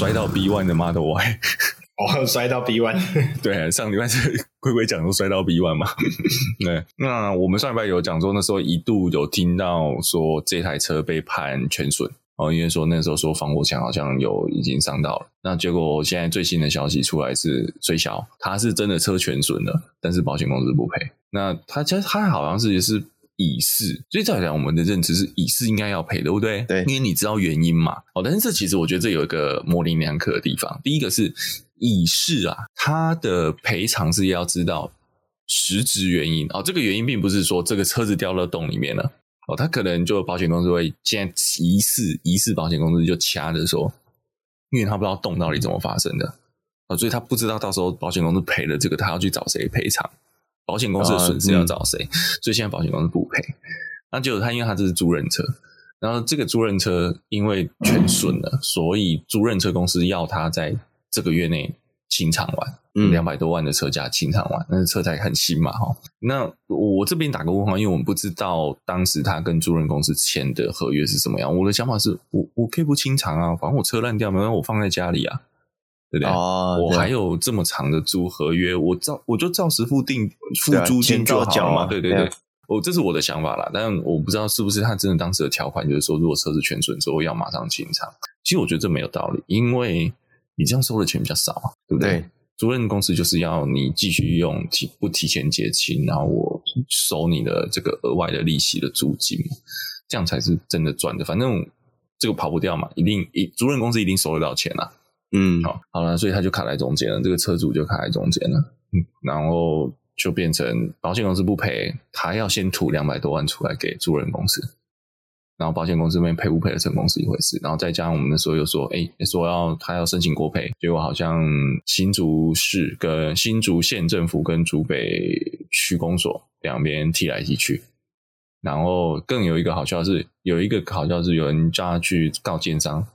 摔到 B one 的 Model Y。哦，摔到 B one。对，上礼拜是 龟龟讲说摔到 B one 嘛。对，那我们上礼拜有讲说，那时候一度有听到说这台车被判全损。哦，因为说那时候说防火墙好像有已经伤到了，那结果现在最新的消息出来是，最小他是真的车全损了，但是保险公司不赔。那他其实他好像是也是乙式，所以照讲我们的认知是乙式应该要赔，对不对？对，因为你知道原因嘛。哦，但是这其实我觉得这有一个模棱两可的地方。第一个是乙式啊，他的赔偿是要知道实质原因哦，这个原因并不是说这个车子掉到洞里面了。哦，他可能就保险公司会现在疑似疑似保险公司就掐着说，因为他不知道洞到底怎么发生的，哦，所以他不知道到时候保险公司赔了这个，他要去找谁赔偿？保险公司的损失要找谁？所以现在保险公司不赔。那结果他因为他这是租赁车，然后这个租赁车因为全损了，所以租赁车公司要他在这个月内清偿完。嗯，两百多万的车价清偿完，但是车才很新嘛，哈。那我这边打个问号，因为我们不知道当时他跟租赁公司签的合约是什么样。我的想法是我我可以不清偿啊，反正我车烂掉，没关系，我放在家里啊，对不对？哦，我还有这么长的租合约，我照我就照实付定付租金就好嘛。对对对，我这是我的想法啦。但我不知道是不是他真的当时的条款就是说，如果车子全损之后要马上清偿。其实我觉得这没有道理，因为你这样收的钱比较少啊，对不对？对租赁公司就是要你继续用提不提前结清，然后我收你的这个额外的利息的租金，这样才是真的赚的。反正这个跑不掉嘛，一定一租赁公司一定收得到钱啊。嗯，好，好了，所以他就卡在中间了，这个车主就卡在中间了。嗯，然后就变成保险公司不赔，他要先吐两百多万出来给租赁公司。然后保险公司那边赔不赔的成功是一回事，然后再加上我们那时候又说，哎，说要他要申请国赔，结果好像新竹市跟新竹县政府跟竹北区公所两边踢来踢去，然后更有一个好笑是，有一个好笑是有人叫他去告建商。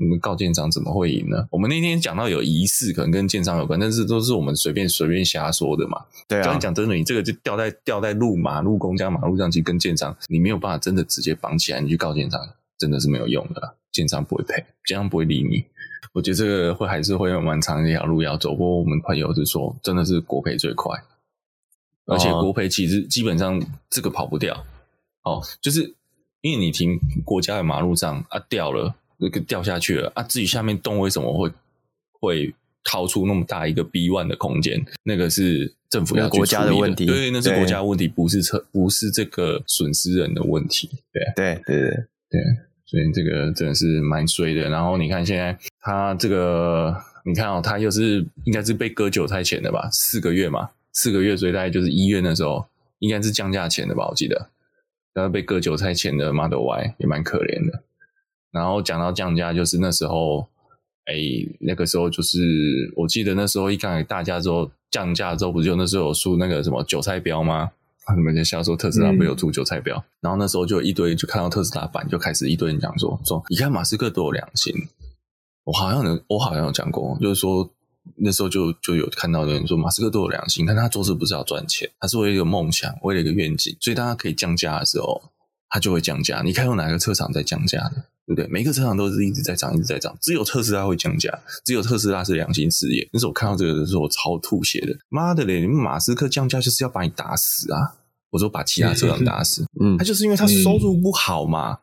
你们告建商怎么会赢呢？我们那天讲到有疑似，可能跟建商有关，但是都是我们随便随便瞎说的嘛。对啊，讲真的，你这个就掉在掉在路马路公家马路上去跟建商，你没有办法真的直接绑起来，你去告建商，真的是没有用的。建商不会赔，建商不会理你。我觉得这个会还是会有蛮长的一条路要走。不过我们朋友是说，真的是国赔最快，而且国赔其实基本上这个跑不掉。哦，就是因为你停国家的马路上啊掉了。那个掉下去了啊！至于下面洞为什么会会掏出那么大一个 B one 的空间，那个是政府要国家的问题，对，那是国家问题，不是车，不是这个损失人的问题。对，对，对，对，对，所以这个真的是蛮衰的。然后你看现在他这个，你看哦，他又是应该是被割韭菜钱的吧？四个月嘛，四个月，所以大概就是一月那时候，应该是降价钱的吧？我记得，然后被割韭菜钱的 Model Y 也蛮可怜的。然后讲到降价，就是那时候，哎，那个时候就是，我记得那时候一开始大家之后降价之后，不就那时候有出那个什么韭菜标吗？他们在笑说特斯拉没有出韭菜标，嗯、然后那时候就一堆就看到特斯拉版就开始一堆人讲说说，你看马斯克多有良心，我好像有我好像有讲过，就是说那时候就就有看到的人说马斯克多有良心，但他做事不是要赚钱，他是为了一个梦想，为了一个愿景，所以当他可以降价的时候，他就会降价。你看有哪个车厂在降价的？对不对？每个车厂都是一直在涨，一直在涨，只有特斯拉会降价，只有特斯拉是良心事业。那时候我看到这个的时候，我超吐血的。妈的嘞！你们马斯克降价就是要把你打死啊！我说把其他车厂打死。嗯，他就是因为他收入不好嘛。然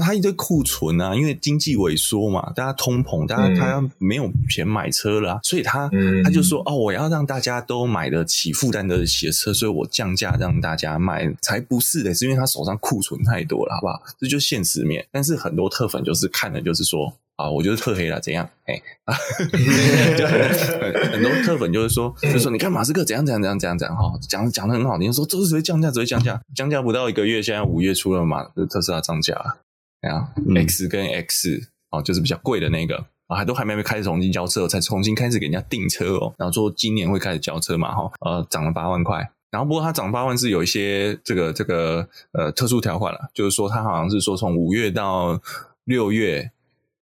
后他一堆库存啊，因为经济萎缩嘛，大家通膨，大家他要没有钱买车了，啊，所以他他就说哦，我要让大家都买得起，负担得起的车，所以我降价让大家买，才不是的，是因为他手上库存太多了，好不好？这就是现实面。但是很多特粉就是看的就是说啊，我就是特黑了，怎样？哎，就很，很多特粉就是说，就说你看马斯克怎样怎样怎样怎样怎样哈，讲讲的很好听，说这是只会降价，只会降价，降价不到一个月，现在五月初了嘛，特斯拉涨价了。啊、嗯、，X 跟 X 哦，就是比较贵的那个啊，还都还没开始重新交车，才重新开始给人家订车哦。然后说今年会开始交车嘛，哈，呃，涨了八万块。然后不过它涨八万是有一些这个这个呃特殊条款了，就是说它好像是说从五月到六月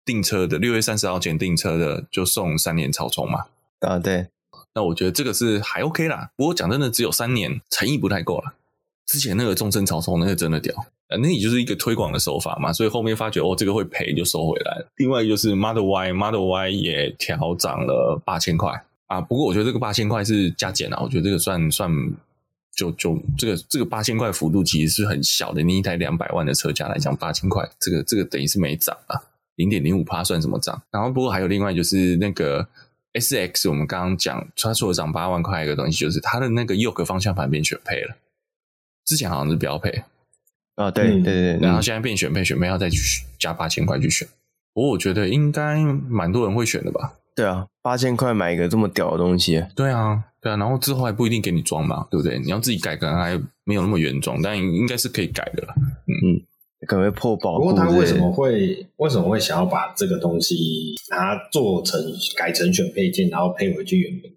订车的，六月三十号前订车的就送三年草丛嘛。啊，对。那我觉得这个是还 OK 啦。不过讲真的，只有三年，诚意不太够了。之前那个众生草丛那个真的屌，那也就是一个推广的手法嘛，所以后面发觉哦这个会赔就收回来了。另外就是 Model Y，Model Y 也调涨了八千块啊，不过我觉得这个八千块是加减啊，我觉得这个算算就就这个这个八千块幅度其实是很小的，你一台两百万的车价来讲，八千块这个这个等于是没涨啊，零点零五趴算什么涨？然后不过还有另外就是那个 S X，我们刚刚讲它除了涨八万块一个东西，就是它的那个 Yoke 方向盘变全配了。之前好像是标配啊，对对对，然后现在变选配，选配要再去加八千块去选。不过我觉得应该蛮多人会选的吧？对啊，八千块买一个这么屌的东西，对啊，对啊，然后之后还不一定给你装嘛，对不对？你要自己改，可能还没有那么原装，但应该是可以改的了。嗯，可能会破保。不过他为什么会为什么会想要把这个东西拿做成改成选配件，然后配回去原本？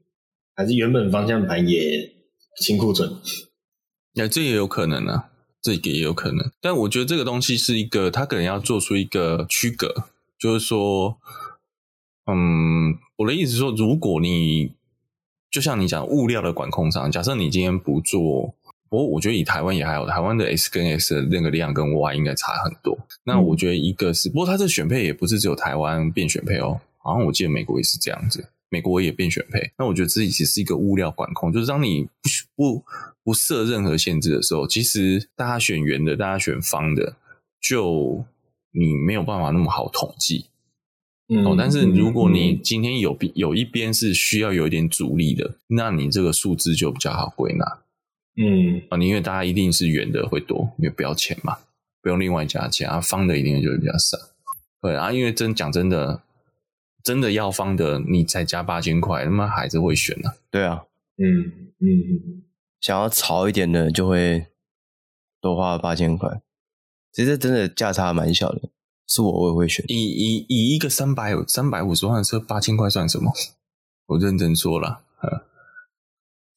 还是原本方向盘也清库存？那、啊、这也有可能呢、啊，这个也有可能。但我觉得这个东西是一个，他可能要做出一个区隔，就是说，嗯，我的意思是说，如果你就像你讲物料的管控上，假设你今天不做，不过我觉得以台湾也还好，台湾的 S 跟 S 的那个量跟 Y 应该差很多。那我觉得一个是，不过它这选配也不是只有台湾变选配哦，好像我记得美国也是这样子。美国也变选配，那我觉得这其实是一个物料管控，就是当你不不不设任何限制的时候，其实大家选圆的，大家选方的，就你没有办法那么好统计。嗯，哦，但是如果你今天有有一边是需要有一点阻力的，那你这个数字就比较好归纳。嗯，啊，因为大家一定是圆的会多，因为不要钱嘛，不用另外加钱啊，方的一定就是比较少。对啊，因为真讲真的。真的要方的，你再加八千块，他妈还是会选呢、啊。对啊，嗯嗯，想要潮一点的，就会多花八千块。其实真的价差蛮小的，是我我也会选。以以以一个三百三百五十万的车，八千块算什么？我认真说了，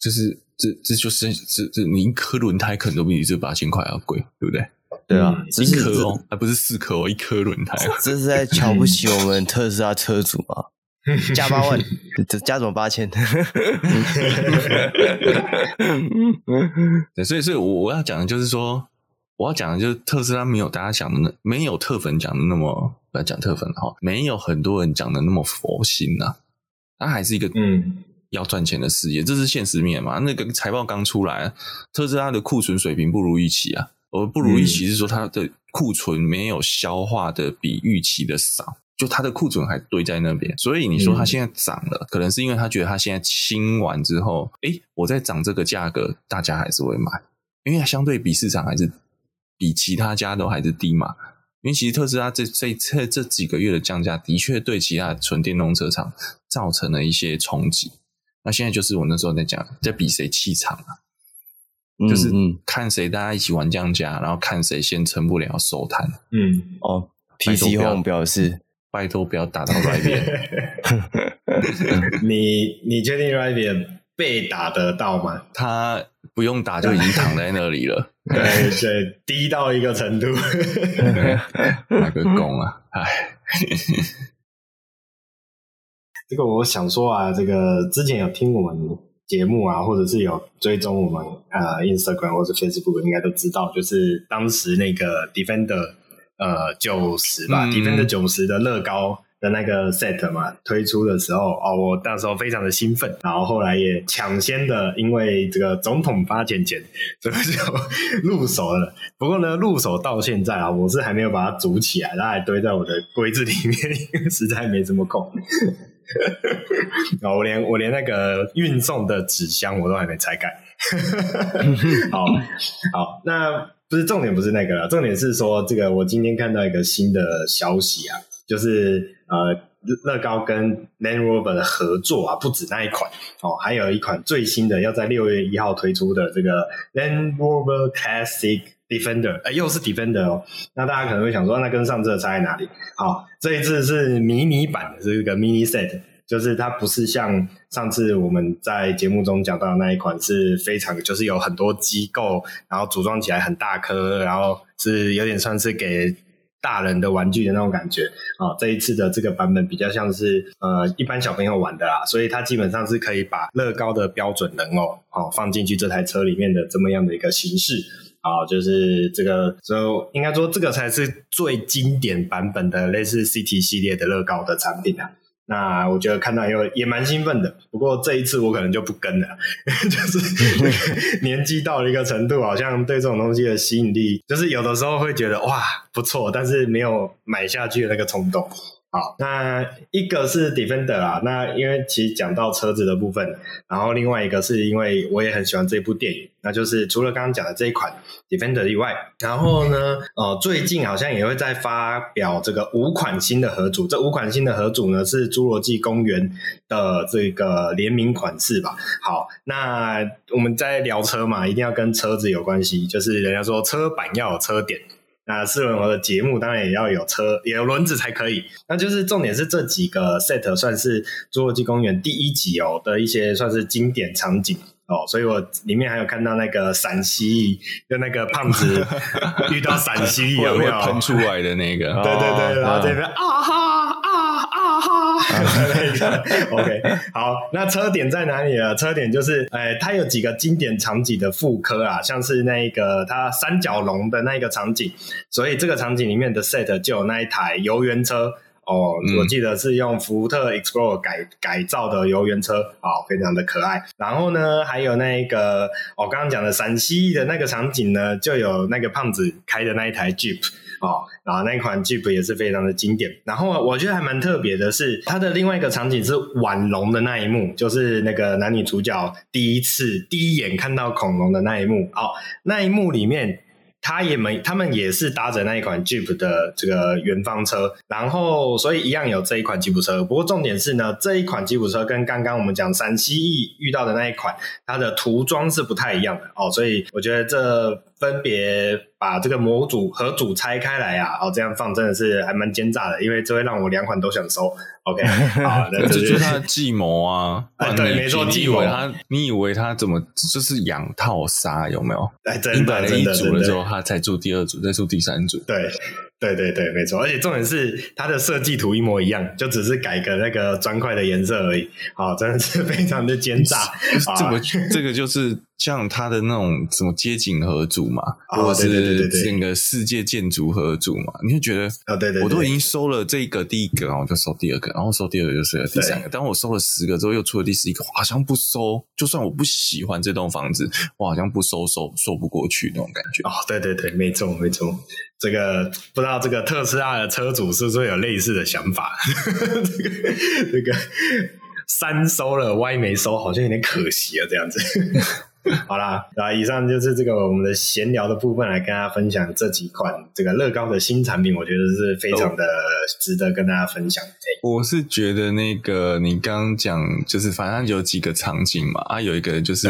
就是这这就是这这你一颗轮胎可能都比你这八千块要贵，对不对？对啊，一颗哦，还不是四颗哦，一颗轮胎。这是在瞧不起我们特斯拉车主吗？加八万，这加怎么八千？对，所以，所以我我要讲的就是说，我要讲的就是特斯拉没有大家想的那，没有特粉讲的那么，不要讲特粉哈，没有很多人讲的那么佛心呐、啊。它还是一个嗯要赚钱的事业，这是现实面嘛。那个财报刚出来，特斯拉的库存水平不如预期啊。而不如预期是说，它的库存没有消化的比预期的少，就它的库存还堆在那边。所以你说它现在涨了，可能是因为他觉得他现在清完之后，诶，我在涨这个价格，大家还是会买，因为它相对比市场还是比其他家都还是低嘛。因为其实特斯拉这这这这几个月的降价，的确对其他纯电动车厂造成了一些冲击。那现在就是我那时候在讲，在比谁气场啊。就是看谁大家一起玩降价，然后看谁先撑不了收摊。嗯，哦，PC Home 表示拜托不要打到 Rivian。你你确定 Rivian 被打得到吗？他不用打就已经躺在那里了。对对，低到一个程度。那个功啊！哎，这个我想说啊，这个之前有听我们。节目啊，或者是有追踪我们呃 Instagram 或者 Facebook，应该都知道，就是当时那个 Defender 呃九十吧、嗯、，Defender 九十的乐高的那个 set 嘛，推出的时候哦，我那时候非常的兴奋，然后后来也抢先的，因为这个总统发钱钱，所以就入手了。不过呢，入手到现在啊，我是还没有把它组起来，它还堆在我的柜子里面，因为实在没什么空。我连我连那个运送的纸箱我都还没拆开。好好，那不是重点，不是那个了，重点是说这个，我今天看到一个新的消息啊，就是呃，乐高跟 Land Rover 的合作啊，不止那一款哦，还有一款最新的要在六月一号推出的这个 Land Rover Classic Defender，哎，又是 Defender 哦。那大家可能会想说，那跟上次的差在哪里？好，这一次是迷你版的这个 Mini Set，就是它不是像上次我们在节目中讲到的那一款，是非常就是有很多机构，然后组装起来很大颗，然后是有点算是给大人的玩具的那种感觉。啊，这一次的这个版本比较像是呃一般小朋友玩的啦，所以它基本上是可以把乐高的标准人偶哦放进去这台车里面的这么样的一个形式。啊，就是这个，就应该说这个才是最经典版本的类似 CT 系列的乐高的产品啊。那我觉得看到以后也蛮兴奋的，不过这一次我可能就不跟了，就是 年纪到了一个程度，好像对这种东西的吸引力，就是有的时候会觉得哇不错，但是没有买下去的那个冲动。好，那一个是 Defender 啊，那因为其实讲到车子的部分，然后另外一个是因为我也很喜欢这部电影，那就是除了刚刚讲的这一款 Defender 以外，然后呢，呃，最近好像也会再发表这个五款新的合组，这五款新的合组呢是侏罗纪公园的这个联名款式吧。好，那我们在聊车嘛，一定要跟车子有关系，就是人家说车板要有车点。那四轮活的节目当然也要有车，也有轮子才可以。那就是重点是这几个 set 算是《侏罗纪公园》第一集哦的一些算是经典场景哦，所以我里面还有看到那个陕西蜴，就那个胖子 遇到陕西蜴有没有喷出来的那个？对对对，然后这边啊哈 OK 好，那车点在哪里呢？车点就是，哎，它有几个经典场景的复刻啊，像是那个它三角龙的那个场景，所以这个场景里面的 set 就有那一台游园车。哦，我记得是用福特 Explorer 改改造的游园车，哦，非常的可爱。然后呢，还有那个我刚刚讲的陕西的那个场景呢，就有那个胖子开的那一台 Jeep，哦，然后那款 Jeep 也是非常的经典。然后我觉得还蛮特别的是，它的另外一个场景是晚龙的那一幕，就是那个男女主角第一次第一眼看到恐龙的那一幕。哦，那一幕里面。他也没，他们也是搭着那一款 Jeep 的这个原方车，然后所以一样有这一款吉普车。不过重点是呢，这一款吉普车跟刚刚我们讲陕西翼遇到的那一款，它的涂装是不太一样的哦。所以我觉得这分别把这个模组和组拆开来啊，哦这样放真的是还蛮奸诈的，因为这会让我两款都想收。OK，好，这就是他的计谋啊！啊对，没错，计谋。他，你以为他怎么就是养套杀有没有？哎，真的，真的，一组了之后，他才做第二组，再做第三组。对。对对对，没错，而且重点是它的设计图一模一样，就只是改个那个砖块的颜色而已。好，真的是非常的奸诈。这个这个就是像它的那种什么街景合组嘛，或者是整个世界建筑合组嘛，你就觉得啊，对对，我都已经收了这个第一个，然后就收第二个，然后收第二个就收了第三个。当我收了十个之后，又出了第十一个，好像不收，就算我不喜欢这栋房子，我好像不收收说不过去那种感觉。哦，对对对，没错没错。这个不知道这个特斯拉的车主是不是有类似的想法？这个这个三收了歪没收，好像有点可惜啊，这样子。好啦，那以上就是这个我们的闲聊的部分，来跟大家分享这几款这个乐高的新产品，我觉得是非常的值得跟大家分享。我是觉得那个你刚刚讲，就是反正有几个场景嘛，啊，有一个就是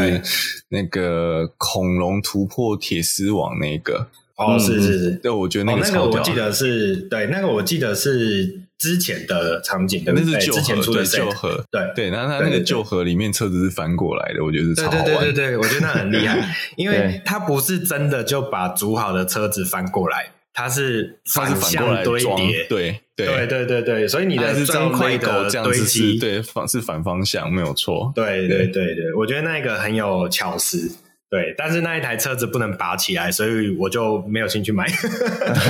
那个恐龙突破铁丝网那个。哦，是是是，对，我觉得那个、哦、那个我记得是对，那个我记得是之前的场景，对不对？那是旧盒，之前出的旧盒，对对。那它那个旧盒里面车子是翻过来的，我觉得是超好玩。对对对对对，我觉得那很厉害，因为它不是真的就把组好的车子翻过来，它是反向堆叠，对对对对对对，所以你的砖块的堆积，对反是反方向，没有错。对对对对，我觉得那个很有巧思。对，但是那一台车子不能拔起来，所以我就没有兴趣买。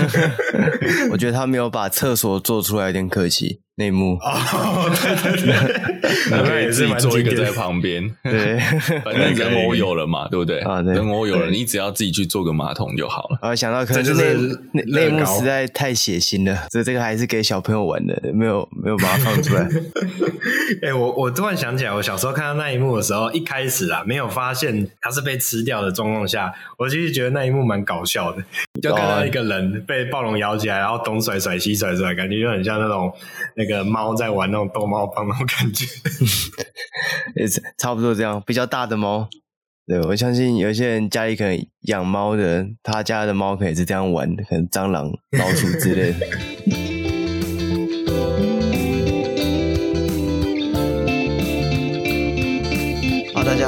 我觉得他没有把厕所做出来，有点可惜。内幕。哦，对对对，你 可以自己做一个在旁边，对，反正人偶有了嘛，对不对？啊，对，人偶有了，你只要自己去做个马桶就好了。啊，想到可能就是内内幕实在太血腥了，所以这个还是给小朋友玩的，没有没有把它放出来。哎，我我突然想起来，我小时候看到那一幕的时候，一开始啊，没有发现它是被吃掉的状况下，我其实觉得那一幕蛮搞笑的，就看到一个人被暴龙咬起来，然后东甩甩西甩甩，感觉就很像那种。那个猫在玩那种逗猫棒那种感觉，也是差不多这样。比较大的猫，对，我相信有些人家里可能养猫的，他家的猫可能是这样玩，可能蟑螂、老鼠之类的。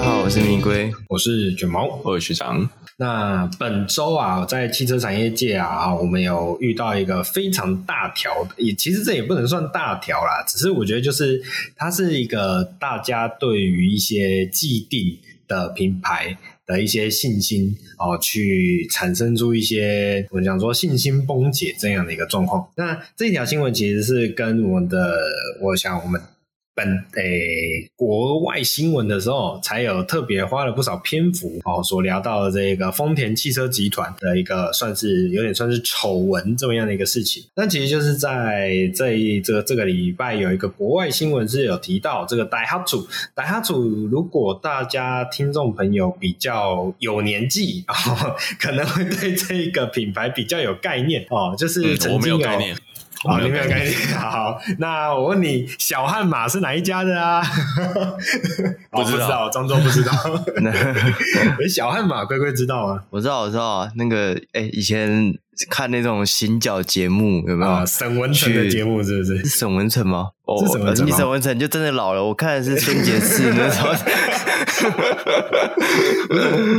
好，我是米龟，我是卷毛，我是学长。那本周啊，在汽车产业界啊，我们有遇到一个非常大条的，也其实这也不能算大条啦，只是我觉得就是它是一个大家对于一些既定的品牌的一些信心哦，去产生出一些我们讲说信心崩解这样的一个状况。那这条新闻其实是跟我们的，我想我们。本诶、欸，国外新闻的时候，才有特别花了不少篇幅哦，所聊到的这个丰田汽车集团的一个算是有点算是丑闻这么样的一个事情。那其实就是在这一这个这个礼拜有一个国外新闻是有提到这个 Daihatsu Daihatsu，如果大家听众朋友比较有年纪哦，可能会对这个品牌比较有概念哦，就是曾经有。嗯好，你没有概念。好，那我问你，小悍马是哪一家的啊？不知道，装作不知道。小悍马，乖乖知道吗？我知道，我知道啊。那个，哎、欸，以前看那种行脚节目，有没有？啊、沈文成的节目是不是？是沈文成吗？哦，是沈文成。你沈文成就真的老了。我看的是春节四那时候。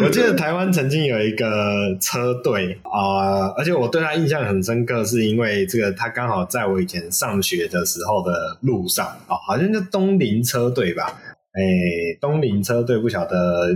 我记得台湾曾经有一个车队啊、呃，而且我对他印象很深刻，是因为这个他刚好在我以前上学的时候的路上啊、哦，好像叫东林车队吧？哎，东林车队不晓得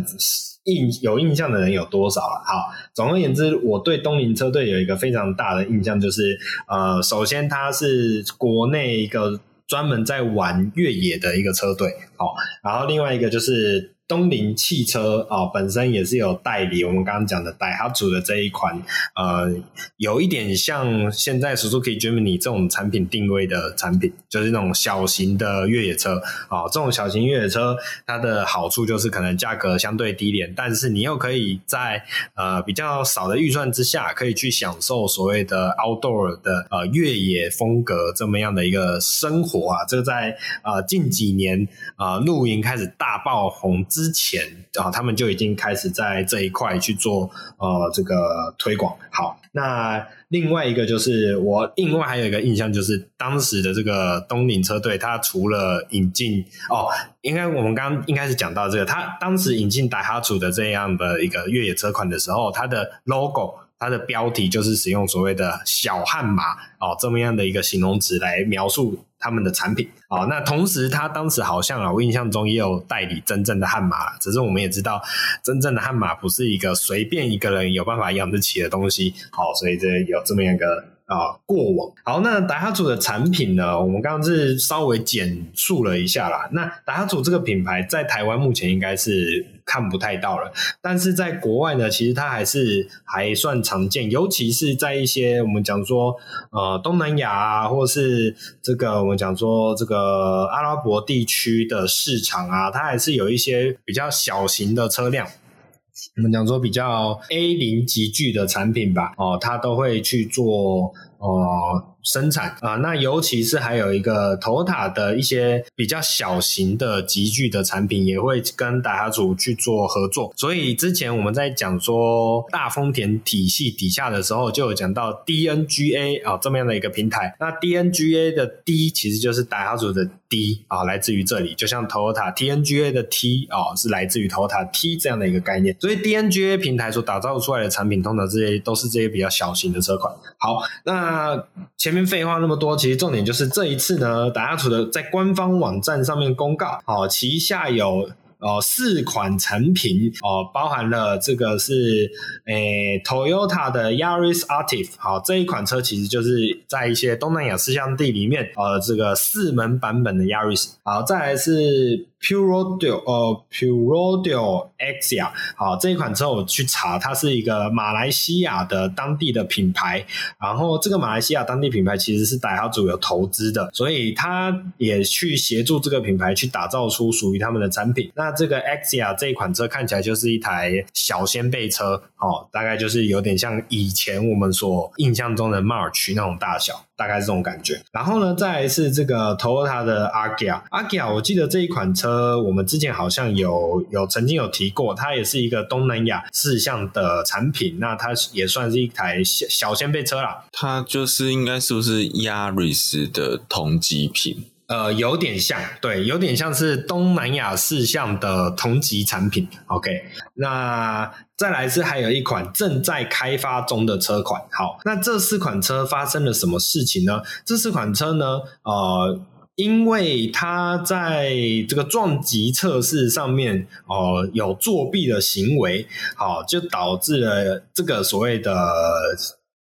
印有印象的人有多少了？好，总而言之，我对东林车队有一个非常大的印象，就是呃，首先它是国内一个专门在玩越野的一个车队，好、哦，然后另外一个就是。东林汽车啊、本身也是有代理我们刚刚讲的 Daihatsu 的这一款，呃，有一点像现在 Suzuki Jimny 这种产品定位的产品，就是那种小型的越野车啊、这种小型越野车，它的好处就是可能价格相对低廉，但是你又可以在呃比较少的预算之下，可以去享受所谓的 outdoor 的呃越野风格这么样的一个生活啊。这个在呃近几年啊、露营开始大爆红之之前啊，他们就已经开始在这一块去做呃这个推广。好，那另外一个就是我另外还有一个印象就是当时的这个东岭车队，它除了引进哦，应该我们刚刚应该是讲到这个，它当时引进达哈组的这样的一个越野车款的时候，它的 logo。它的标题就是使用所谓的“小悍马”哦，这么样的一个形容词来描述他们的产品哦。那同时，他当时好像啊，我印象中也有代理真正的悍马，只是我们也知道，真正的悍马不是一个随便一个人有办法养得起的东西。哦，所以这有这么样一个。啊，过往好，那达哈组的产品呢？我们刚刚是稍微简述了一下啦。那达哈组这个品牌在台湾目前应该是看不太到了，但是在国外呢，其实它还是还算常见，尤其是在一些我们讲说呃东南亚啊，或是这个我们讲说这个阿拉伯地区的市场啊，它还是有一些比较小型的车辆。我们讲说比较 A 零级距的产品吧，哦，它都会去做哦。生产啊，那尤其是还有一个 Toyota 的一些比较小型的集聚的产品，也会跟达哈组去做合作。所以之前我们在讲说大丰田体系底下的时候，就有讲到 DNGA 啊这么样的一个平台。那 DNGA 的 D 其实就是达哈组的 D 啊，来自于这里，就像 Toyota TNGA 的 T 啊是来自于 Toyota T 这样的一个概念。所以 DNGA 平台所打造出来的产品，通常这些都是这些比较小型的车款。好，那前。前面废话那么多，其实重点就是这一次呢，达哈组的在官方网站上面公告，哦，旗下有哦四款产品哦，包含了这个是诶 Toyota 的 Yaris Active，好，这一款车其实就是在一些东南亚试驾地里面，呃，这个四门版本的 Yaris，好，再来是。Purodio 呃 Purodio Axia 好，这一款车我去查，它是一个马来西亚的当地的品牌。然后这个马来西亚当地品牌其实是达哈组有投资的，所以他也去协助这个品牌去打造出属于他们的产品。那这个 Axia 这一款车看起来就是一台小掀背车，哦，大概就是有点像以前我们所印象中的 March 那种大小。大概是这种感觉，然后呢，再来是这个 Toyota 的 Agia，Agia，我记得这一款车我们之前好像有有曾经有提过，它也是一个东南亚四项的产品，那它也算是一台小小掀背车啦。它就是应该是不是 Yaris 的同级品？呃，有点像，对，有点像是东南亚四项的同级产品。OK，那。再来是还有一款正在开发中的车款，好，那这四款车发生了什么事情呢？这四款车呢，呃，因为它在这个撞击测试上面哦、呃、有作弊的行为，好，就导致了这个所谓的。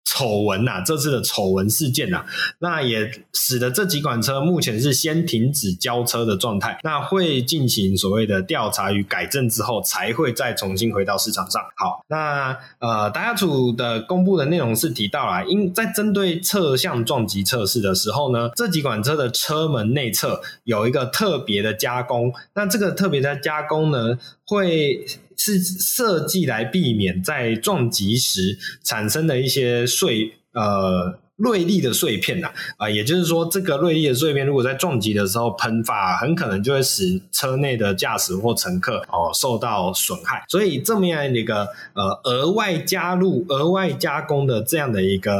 丑闻呐，这次的丑闻事件呐、啊，那也使得这几款车目前是先停止交车的状态，那会进行所谓的调查与改正之后，才会再重新回到市场上。好，那呃，大家组的公布的内容是提到了，因在针对侧向撞击测试的时候呢，这几款车的车门内侧有一个特别的加工，那这个特别的加工呢，会。是设计来避免在撞击时产生的一些碎呃锐利的碎片呐啊，啊，也就是说，这个锐利的碎片如果在撞击的时候喷发，很可能就会使车内的驾驶或乘客哦受到损害。所以这么样的一个呃额外加入、额外加工的这样的一个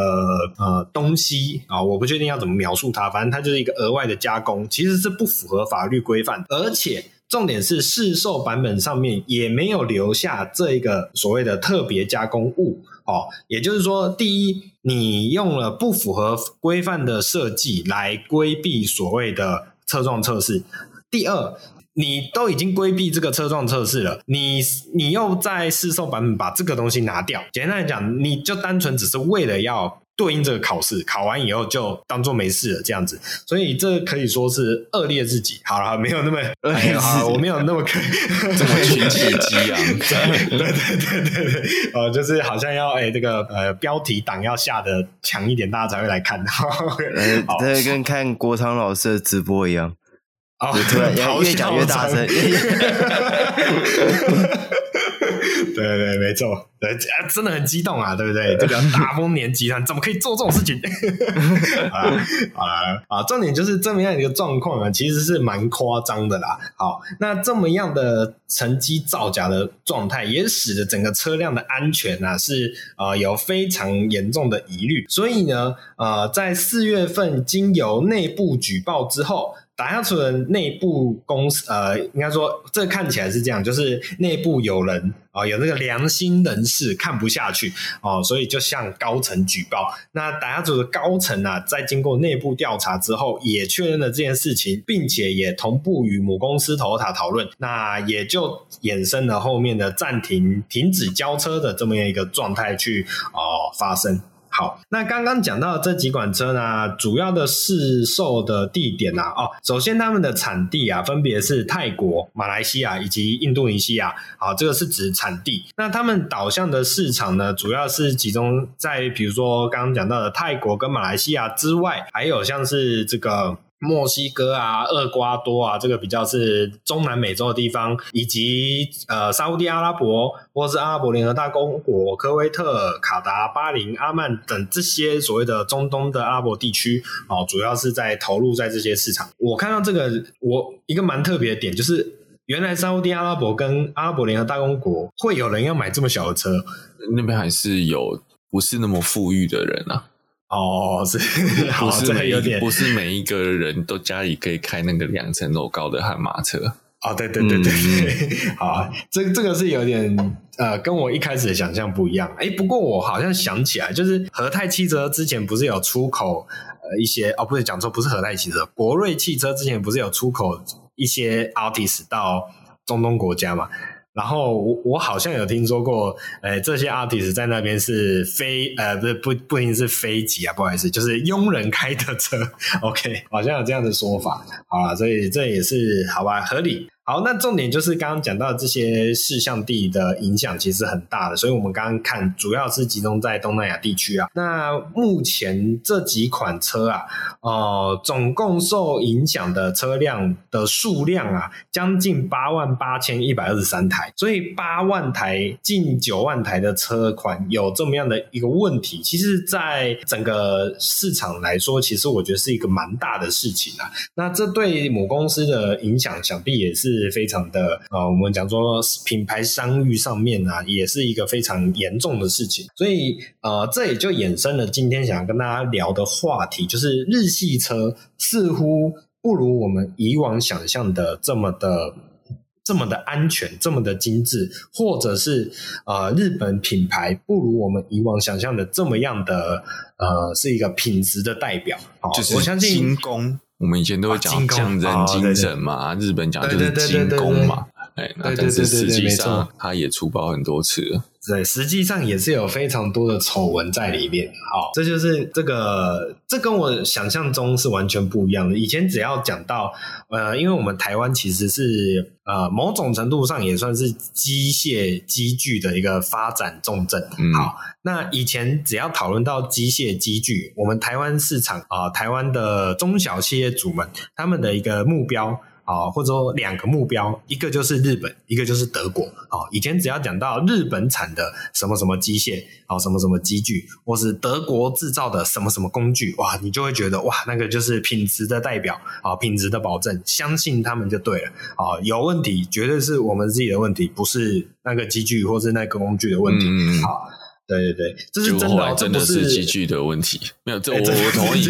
呃东西啊，我不确定要怎么描述它，反正它就是一个额外的加工，其实是不符合法律规范，而且。重点是市售版本上面也没有留下这一个所谓的特别加工物哦，也就是说，第一，你用了不符合规范的设计来规避所谓的车撞测试；第二，你都已经规避这个车撞测试了，你你又在市售版本把这个东西拿掉，简单来讲，你就单纯只是为了要。对应这个考试，考完以后就当做没事了，这样子，所以这可以说是恶劣自己。好了，没有那么恶劣，好，我没有那么可以这么群起激昂。对对对对对，呃，就是好像要哎，这个呃标题党要下的强一点，大家才会来看。呃，这跟看国昌老师的直播一样，哦，突然越讲越大声。对对对，没错，对，真的很激动啊，对不对？这个大丰年集团怎么可以做这种事情？好了好了啊，重点就是这么样一个状况啊，其实是蛮夸张的啦。好，那这么样的成绩造假的状态，也使得整个车辆的安全啊是呃有非常严重的疑虑。所以呢，呃，在四月份经由内部举报之后。打下出的内部公司，呃，应该说这看起来是这样，就是内部有人啊、有那个良心人士看不下去哦、所以就向高层举报。那打下组的高层啊，在经过内部调查之后，也确认了这件事情，并且也同步与母公司 Toyota 讨论，那也就衍生了后面的暂停、停止交车的这么样一个状态去哦、发生。好，那刚刚讲到的这几款车呢，主要的市售的地点啊，哦，首先他们的产地啊，分别是泰国、马来西亚以及印度尼西亚。好，这个是指产地。那他们导向的市场呢，主要是集中在比如说刚刚讲到的泰国跟马来西亚之外，还有像是这个。墨西哥啊，厄瓜多啊，这个比较是中南美洲的地方，以及呃沙乌地阿拉伯或是阿拉伯联合大公国、科威特、卡达、巴林、阿曼等这些所谓的中东的阿拉伯地区，哦，主要是在投入在这些市场。我看到这个，我一个蛮特别的点就是，原来沙乌地阿拉伯跟阿拉伯联合大公国会有人要买这么小的车，那边还是有不是那么富裕的人啊。哦，是，不是每有点不是每一个人都家里可以开那个两层楼高的悍马车。哦，对对对对对，嗯、好，这这个是有点呃，跟我一开始的想象不一样。哎，不过我好像想起来，就是和泰汽车之前不是有出口呃一些哦，不是讲错，不是和泰汽车，国瑞汽车之前不是有出口一些 Altis 到中东国家嘛？然后我我好像有听说过，呃，这些 artist 在那边是飞，呃，不是不不一定是飞机啊，不好意思，就是佣人开的车，OK，好像有这样的说法，好了，所以这也是好吧，合理。好，那重点就是刚刚讲到这些事项地的影响其实很大的，所以我们刚刚看主要是集中在东南亚地区啊。那目前这几款车啊，呃，总共受影响的车辆的数量啊，将近八万八千一百二十三台，所以八万台近九万台的车款有这么样的一个问题，其实，在整个市场来说，其实我觉得是一个蛮大的事情啊。那这对母公司的影响，想必也是。是非常的啊，我们讲说品牌商誉上面啊，也是一个非常严重的事情。所以呃，这也就衍生了今天想要跟大家聊的话题，就是日系车似乎不如我们以往想象的这么的这么的安全，这么的精致，或者是呃，日本品牌不如我们以往想象的这么样的呃，是一个品质的代表。就是我相信精工。我们以前都会讲匠人精神嘛，日本讲就是精工嘛。哎，那但是实际上他也出包很多次了。对，实际上也是有非常多的丑闻在里面。好，这就是这个，这跟我想象中是完全不一样的。以前只要讲到，呃，因为我们台湾其实是呃某种程度上也算是机械机具的一个发展重镇。嗯、好，那以前只要讨论到机械机具，我们台湾市场啊、呃，台湾的中小企业主们他们的一个目标。啊，或者说两个目标，一个就是日本，一个就是德国。啊，以前只要讲到日本产的什么什么机械，啊，什么什么机具，或是德国制造的什么什么工具，哇，你就会觉得哇，那个就是品质的代表，啊，品质的保证，相信他们就对了。啊，有问题绝对是我们自己的问题，不是那个机具或是那个工具的问题。嗯，好。对对对，这是真的，哦，真的是机具的问题。没有，这我我同意，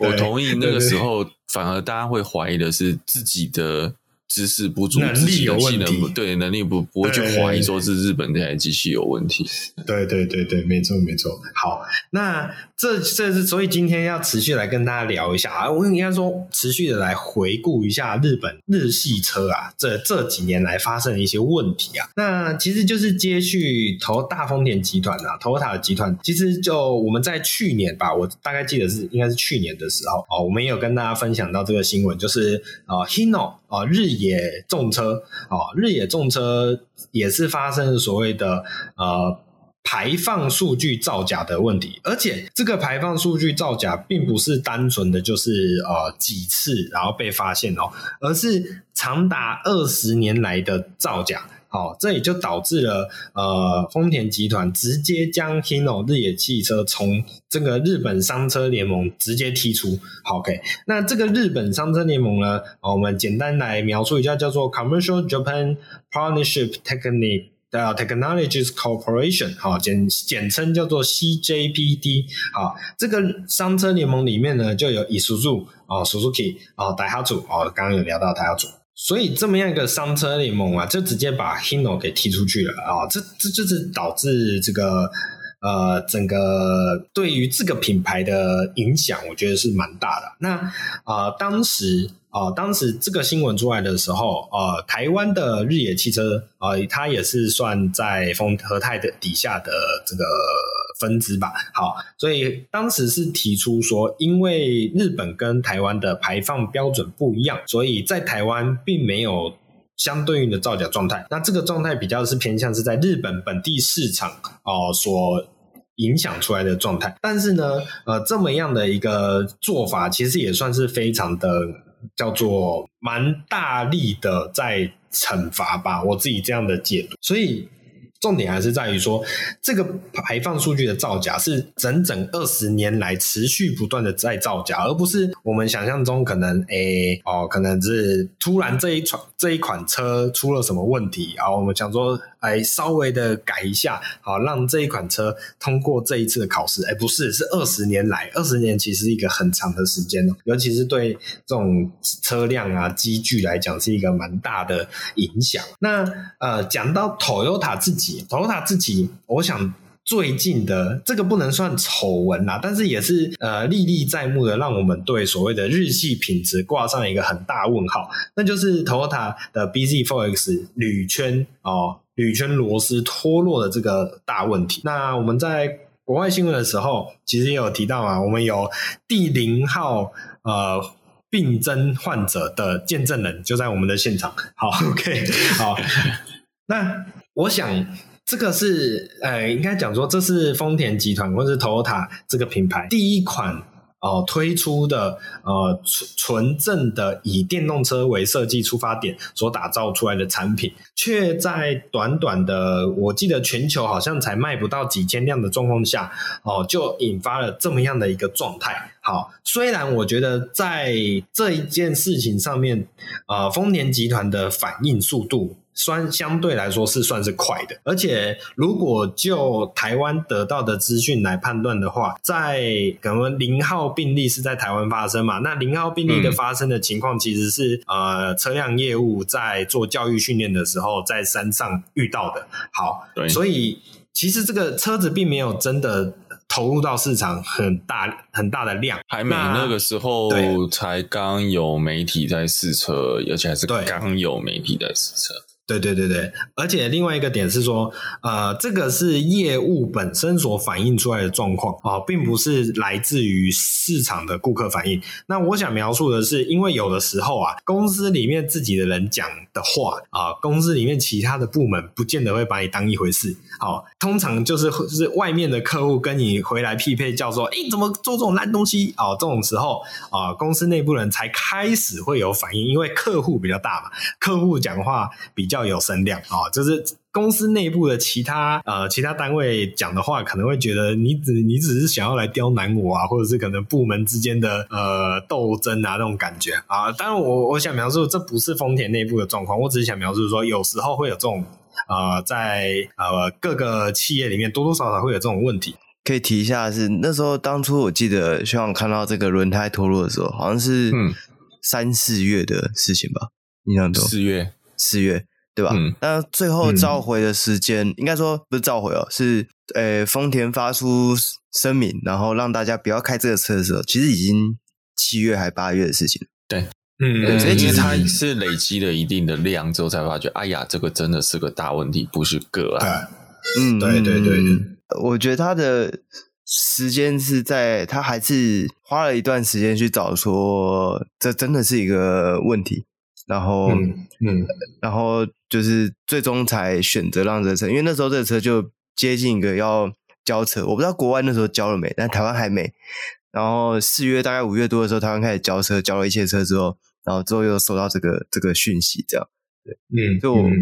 我同意。那个时候，反而大家会怀疑的是自己的。知识不足，能力有问题，对能力不不会去怀疑说是日本这台机器有问题。对对对对，没错没错。好，那这这是所以今天要持续来跟大家聊一下啊，我应该说持续的来回顾一下日本日系车啊，这这几年来发生的一些问题啊。那其实就是接续投大丰田集团啊，Toyota 集团，其实就我们在去年吧，我大概记得是应该是去年的时候哦，我们也有跟大家分享到这个新闻，就是啊 Hino 啊日野重车哦，日野重车也是发生所谓的呃排放数据造假的问题，而且这个排放数据造假并不是单纯的就是呃几次然后被发现哦，而是长达二十年来的造假。哦，这也就导致了呃，丰田集团直接将 Hino 日野汽车从这个日本商车联盟直接踢出。OK，那这个日本商车联盟呢，我们简单来描述一下，叫做 Commercial Japan Partnership Technique。的 Technologies Corporation，好简简称叫做 CJPD，好，这个商车联盟里面呢，就有 Isuzu 啊、哦、Suzuki 啊、哦、大哈组啊、哦，刚刚有聊到大哈组，所以这么样一个商车联盟啊，就直接把 Hino 给踢出去了啊！这这就是导致这个呃整个对于这个品牌的影响，我觉得是蛮大的。那啊、呃，当时、呃，当时这个新闻出来的时候，呃，台湾的日野汽车、呃，它也是算在丰和泰的底下的这个。分支吧，好，所以当时是提出说，因为日本跟台湾的排放标准不一样，所以在台湾并没有相对应的造假状态。那这个状态比较是偏向是在日本本地市场哦、所影响出来的状态。但是呢，呃，这么样的一个做法，其实也算是非常的叫做蛮大力的在惩罚吧，我自己这样的解读。所以。重点还是在于说，这个排放数据的造假是整整二十年来持续不断的在造假，而不是我们想象中可能诶、哦，可能是突然这一传这一款车出了什么问题啊，我们想说。哎，稍微的改一下，好，让这一款车通过这一次的考试。哎，不是，是二十年来，二十年其实一个很长的时间哦，尤其是对这种车辆啊、机具来讲，是一个蛮大的影响。那呃，讲到 Toyota 自己，Toyota 自己，我想。最近的这个不能算丑闻啦，但是也是呃历历在目的，让我们对所谓的日系品质挂上一个很大问号。那就是 Toyota 的 BZ4X 铝圈哦，铝圈螺丝脱落的这个大问题。那我们在国外新闻的时候，其实也有提到啊，我们有第零号呃病症患者的见证人就在我们的现场。好，OK，好，那我想。这个是呃，应该讲说，这是丰田集团或是 Toyota 这个品牌第一款哦、呃、推出的呃纯纯正的以电动车为设计出发点所打造出来的产品，却在短短的我记得全球好像才卖不到几千辆的状况下哦、就引发了这么样的一个状态。好，虽然我觉得在这一件事情上面，呃，丰田集团的反应速度。算相对来说是算是快的，而且如果就台湾得到的资讯来判断的话，在可能零号病例是在台湾发生嘛？那零号病例的发生的情况其实是、嗯、呃车辆业务在做教育训练的时候在山上遇到的。好，对，所以其实这个车子并没有真的。投入到市场很大很大的量，还没那，那个时候才刚有媒体在试车，而且还是刚有媒体在试车。对对对对，而且另外一个点是说，呃，这个是业务本身所反映出来的状况啊，并不是来自于市场的顾客反应。那我想描述的是，因为有的时候啊，公司里面自己的人讲的话啊，公司里面其他的部门不见得会把你当一回事。好，通常就是就是外面的客户跟你回来匹配，叫做，哎，怎么做这种烂东西？哦，这种时候啊，公司内部人才开始会有反应，因为客户比较大嘛，客户讲话比较。有声量啊，就是公司内部的其他呃其他单位讲的话，可能会觉得你只你只是想要来刁难我啊，或者是可能部门之间的呃斗争啊那种感觉啊。当然，我我想描述这不是丰田内部的状况，我只是想描述说，有时候会有这种呃在呃各个企业里面多多少少会有这种问题。可以提一下是那时候当初我记得，希望看到这个轮胎脱落的时候，好像是嗯三四月的事情吧？印象中四月四月。对吧？嗯，那最后召回的时间，嗯、应该说不是召回哦，是呃，丰田发出声明，然后让大家不要开这个车的时候，其实已经七月还八月的事情。对，嗯，对，所以其实它是累积了一定的量之后，才发觉，哎呀，这个真的是个大问题，不是个案。嗯，对对对，我觉得他的时间是在，他还是花了一段时间去找说，这真的是一个问题。然后，嗯，嗯，然后就是最终才选择让这车，因为那时候这车就接近一个要交车，我不知道国外那时候交了没，但台湾还没。然后四月大概五月多的时候，台湾开始交车，交了一些车之后，然后之后又收到这个这个讯息，这样，对，嗯，就我、嗯、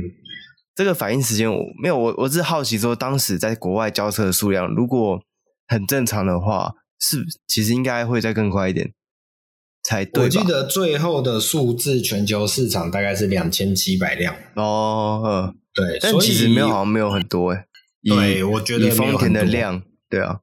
这个反应时间我没有，我我是好奇说，当时在国外交车的数量如果很正常的话，是其实应该会再更快一点。才对，我记得最后的数字，全球市场大概是两千七百辆哦，嗯，对，但其实没有，好像没有很多诶。对，我觉得丰田的量，对啊，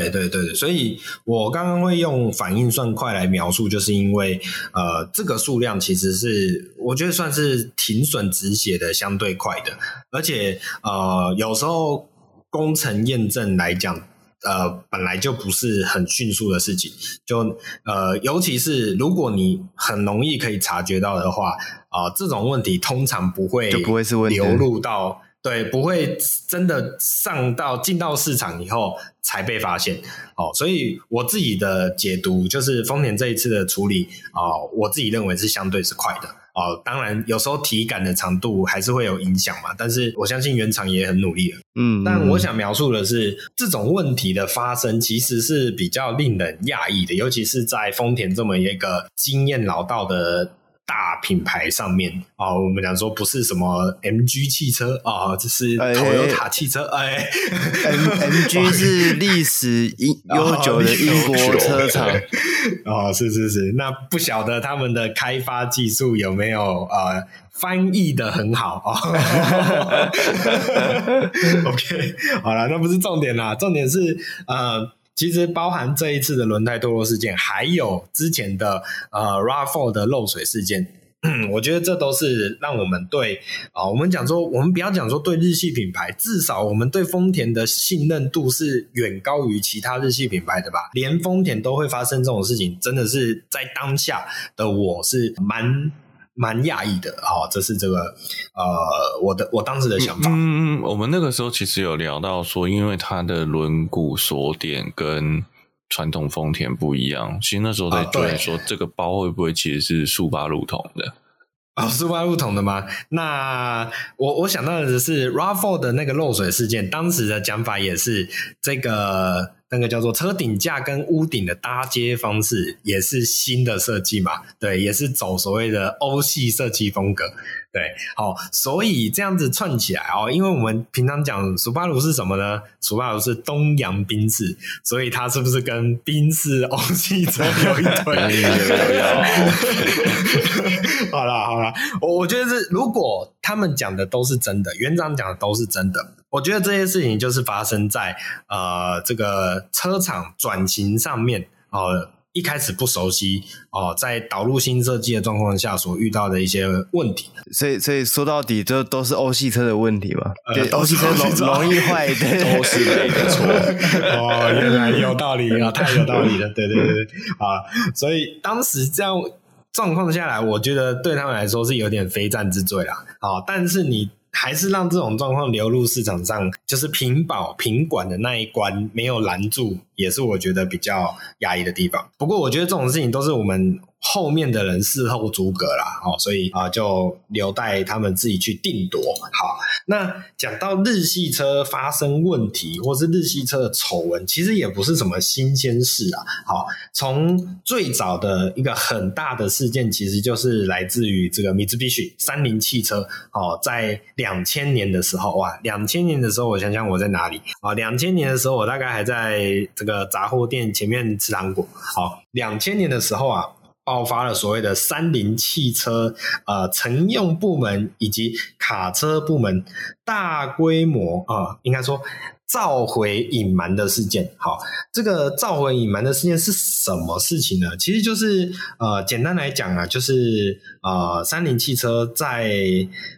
对对对对，所以我刚刚会用反应算快来描述，就是因为呃，这个数量其实是我觉得算是停损止血的相对快的，而且呃，有时候工程验证来讲。呃，本来就不是很迅速的事情，就呃，尤其是如果你很容易可以察觉到的话，啊、呃，这种问题通常不会就不会是问题流入到对，不会真的上到进到市场以后才被发现。哦，所以我自己的解读就是丰田这一次的处理啊、呃，我自己认为是相对是快的。哦，当然，有时候体感的长度还是会有影响嘛，但是我相信原厂也很努力了。嗯，但我想描述的是，这种问题的发生其实是比较令人讶异的，尤其是在丰田这么一个经验老道的。大品牌上面啊，我们讲说不是什么 MG 汽车啊，这是 Toyota 汽车。哎，哎，MG 是历史悠久的英国车厂。哦，是是是，那不晓得他们的开发技术有没有呃翻译的很好啊？OK，好了，那不是重点啦，重点是呃。其实包含这一次的轮胎脱落事件，还有之前的呃 RAV4 的漏水事件，我觉得这都是让我们对啊、我们讲说，我们不要讲说对日系品牌，至少我们对丰田的信任度是远高于其他日系品牌的吧？连丰田都会发生这种事情，真的是在当下的我是蛮。蛮讶异的，哦，这是这个呃，我的我当时的想法。嗯嗯，我们那个时候其实有聊到说，因为它的轮毂锁点跟传统丰田不一样，其实那时候在觉得说，这个包会不会其实是速八路筒的？哦，速八路桶的吗？那我我想到的是 RAV4 的那个漏水事件，当时的讲法也是这个。那个叫做车顶架跟屋顶的搭接方式也是新的设计嘛？对，也是走所谓的欧系设计风格。对，好，所以这样子串起来哦，因为我们平常讲苏巴鲁是什么呢？苏巴鲁是东洋宾士，所以它是不是跟宾士欧系车有一腿？好啦好啦，我我觉得是，如果他们讲的都是真的，园长讲的都是真的。我觉得这些事情就是发生在呃这个车厂转型上面，呃一开始不熟悉哦，在导入新设计的状况下所遇到的一些问题，所以所以说到底这都是欧系车的问题嘛？对，欧系车 容容易坏，都是你的错。哦，原来有道理啊，太有道理了，对对对对啊！所以当时这样状况下来，我觉得对他们来说是有点非战之罪啦。好，但是你。还是让这种状况流入市场上，就是品保平管的那一关没有拦住，也是我觉得比较压抑的地方。不过，我觉得这种事情都是我们。后面的人事后诸葛啦，哦，所以啊，就留待他们自己去定夺。好，那讲到日系车发生问题，或是日系车的丑闻，其实也不是什么新鲜事啊。好，从最早的一个很大的事件，其实就是来自于这个 Mitsubishi 三菱汽车。哦，在两千年的时候，哇，两千年的时候，我想想我在哪里啊？两千年的时候，我大概还在这个杂货店前面吃糖果。好，两千年的时候啊。爆发了所谓的三菱汽车呃乘用部门以及卡车部门大规模啊、应该说召回隐瞒的事件。好，这个召回隐瞒的事件是什么事情呢？其实就是呃，简单来讲啊，就是呃，三菱汽车在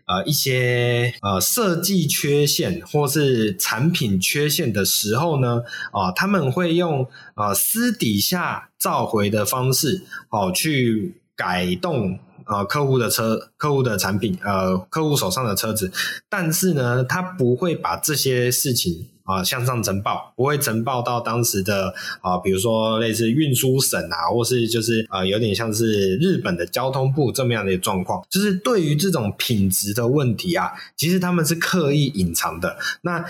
呃一些呃设计缺陷或是产品缺陷的时候呢，啊、他们会用呃私底下。召回的方式，哦，去改动呃客户的车、客户的产品、呃客户手上的车子，但是呢，他不会把这些事情啊、向上呈报，不会呈报到当时的啊、比如说类似运输省啊，或是就是呃有点像是日本的交通部这么样的状况，就是对于这种品质的问题啊，其实他们是刻意隐藏的。那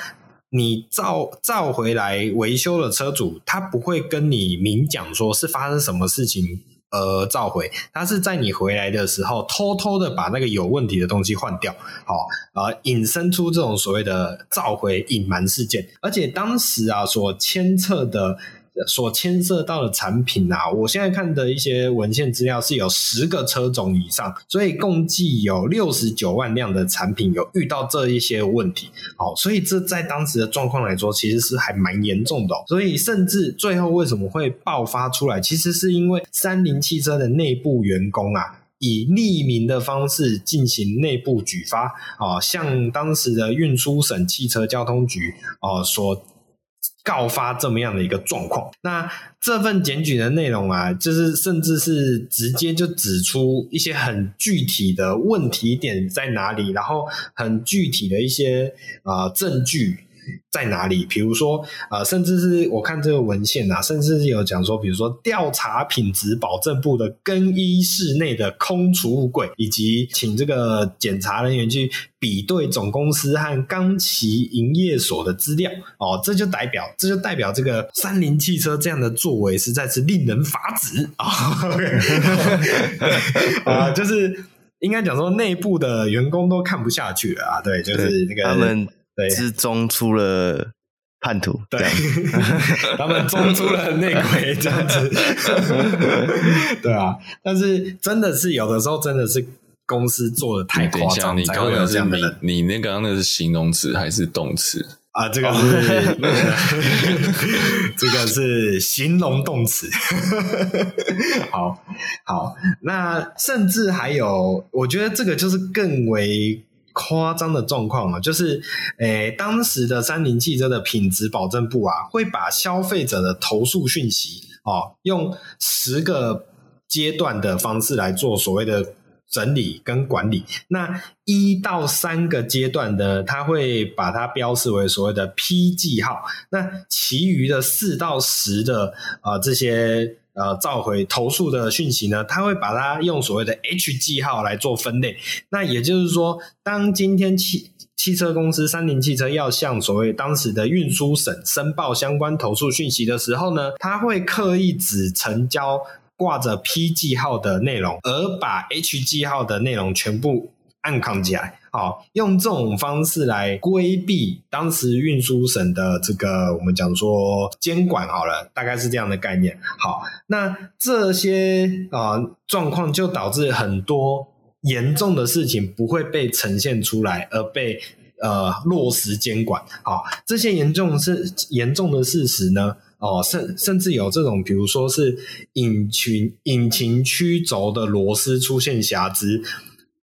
你召召回来维修的车主，他不会跟你明讲说是发生什么事情呃召回，他是在你回来的时候偷偷的把那个有问题的东西换掉，好，呃，引申出这种所谓的召回隐瞒事件，而且当时啊所牵涉的。所牵涉到的产品啊，我现在看的一些文献资料是有十个车种以上，所以共计有六十九万辆的产品有遇到这一些问题。好，所以这在当时的状况来说，其实是还蛮严重的。所以甚至最后为什么会爆发出来，其实是因为三菱汽车的内部员工啊，以匿名的方式进行内部举发啊，向当时的运输省汽车交通局啊所。告发这么样的一个状况，那这份检举的内容啊，就是甚至是直接就指出一些很具体的问题点在哪里，然后很具体的一些啊、证据。在哪里？比如说，呃，甚至是我看这个文献啊，甚至是有讲说，比如说调查品质保证部的更衣室内的空储物柜，以及请这个检查人员去比对总公司和冈崎营业所的资料。哦，这就代表，这就代表这个三菱汽车这样的作为实在是令人发指啊！啊，就是应该讲说，内部的员工都看不下去了啊。对，就是那个他们。对，之中出了叛徒，对，他们中出了内鬼这样子，对啊，但是真的是有的时候真的是公司做的太夸张，你刚刚是你你那刚刚那是形容词还是动词？啊？这个是 这个是形容动词，好好，那甚至还有，我觉得这个就是更为。夸张的状况啊，就是，诶、欸，当时的三菱汽车的品质保证部啊，会把消费者的投诉讯息哦，用十个阶段的方式来做所谓的整理跟管理。那一到三个阶段的，他会把它标示为所谓的 P 记号。那其余的四到十的啊、呃、这些。呃，召回投诉的讯息呢，他会把它用所谓的 H 记号来做分类。那也就是说，当今天汽汽车公司三菱汽车要向所谓当时的运输省申报相关投诉讯息的时候呢，他会刻意只成交挂着 P 记号的内容，而把 H 记号的内容全部暗扛起来。好，用这种方式来规避当时运输省的这个我们讲说监管好了，大概是这样的概念。好，那这些啊状况就导致很多严重的事情不会被呈现出来，而被呃落实监管。好，这些严重是严重的事实呢，哦，甚甚至有这种，比如说是引擎引擎曲轴的螺丝出现瑕疵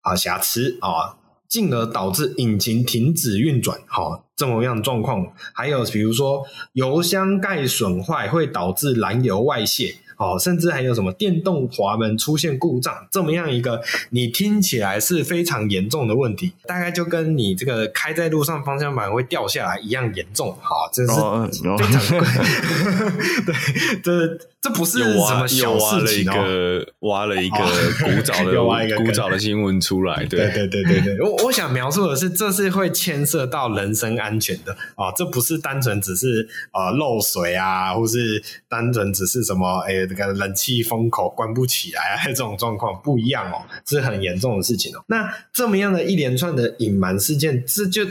啊瑕疵啊，进而导致引擎停止运转，哈、这么样状况。还有比如说油箱盖损坏会导致燃油外泄。哦，甚至还有什么电动滑门出现故障，这么样一个你听起来是非常严重的问题，大概就跟你这个开在路上方向盘会掉下来一样严重。好，这是非常贵。哦、对，这这不是什么小事情哦。挖了一个古早的 古早的新闻出来。对对对对对，我我想描述的是，这是会牵涉到人身安全的啊，这不是单纯只是呃漏水啊，或是单纯只是什么哎。这个冷气风口关不起来啊，这种状况不一样哦，是很严重的事情哦。那这么样的一连串的隐瞒事件，这就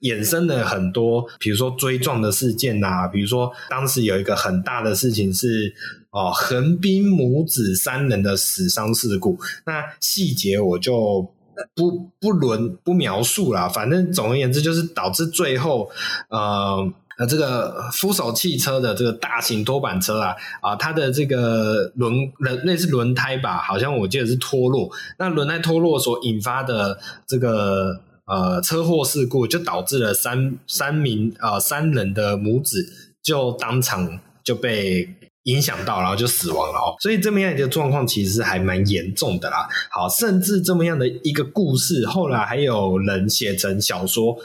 衍生了很多，比如说追撞的事件啊，比如说当时有一个很大的事情是哦，横滨母子三人的死伤事故。那细节我就不不轮不描述了，反正总而言之就是导致最后呃。那这个扶手汽车的这个大型拖板车啊，啊，它的这个轮轮类似轮胎吧，好像我记得是脱落。那轮胎脱落所引发的这个呃车祸事故，就导致了三三名、呃、三人的母子就当场就被影响到，然后就死亡了哦。所以这么样一个状况其实还蛮严重的啦。好，甚至这么样的一个故事，后来还有人写成小说。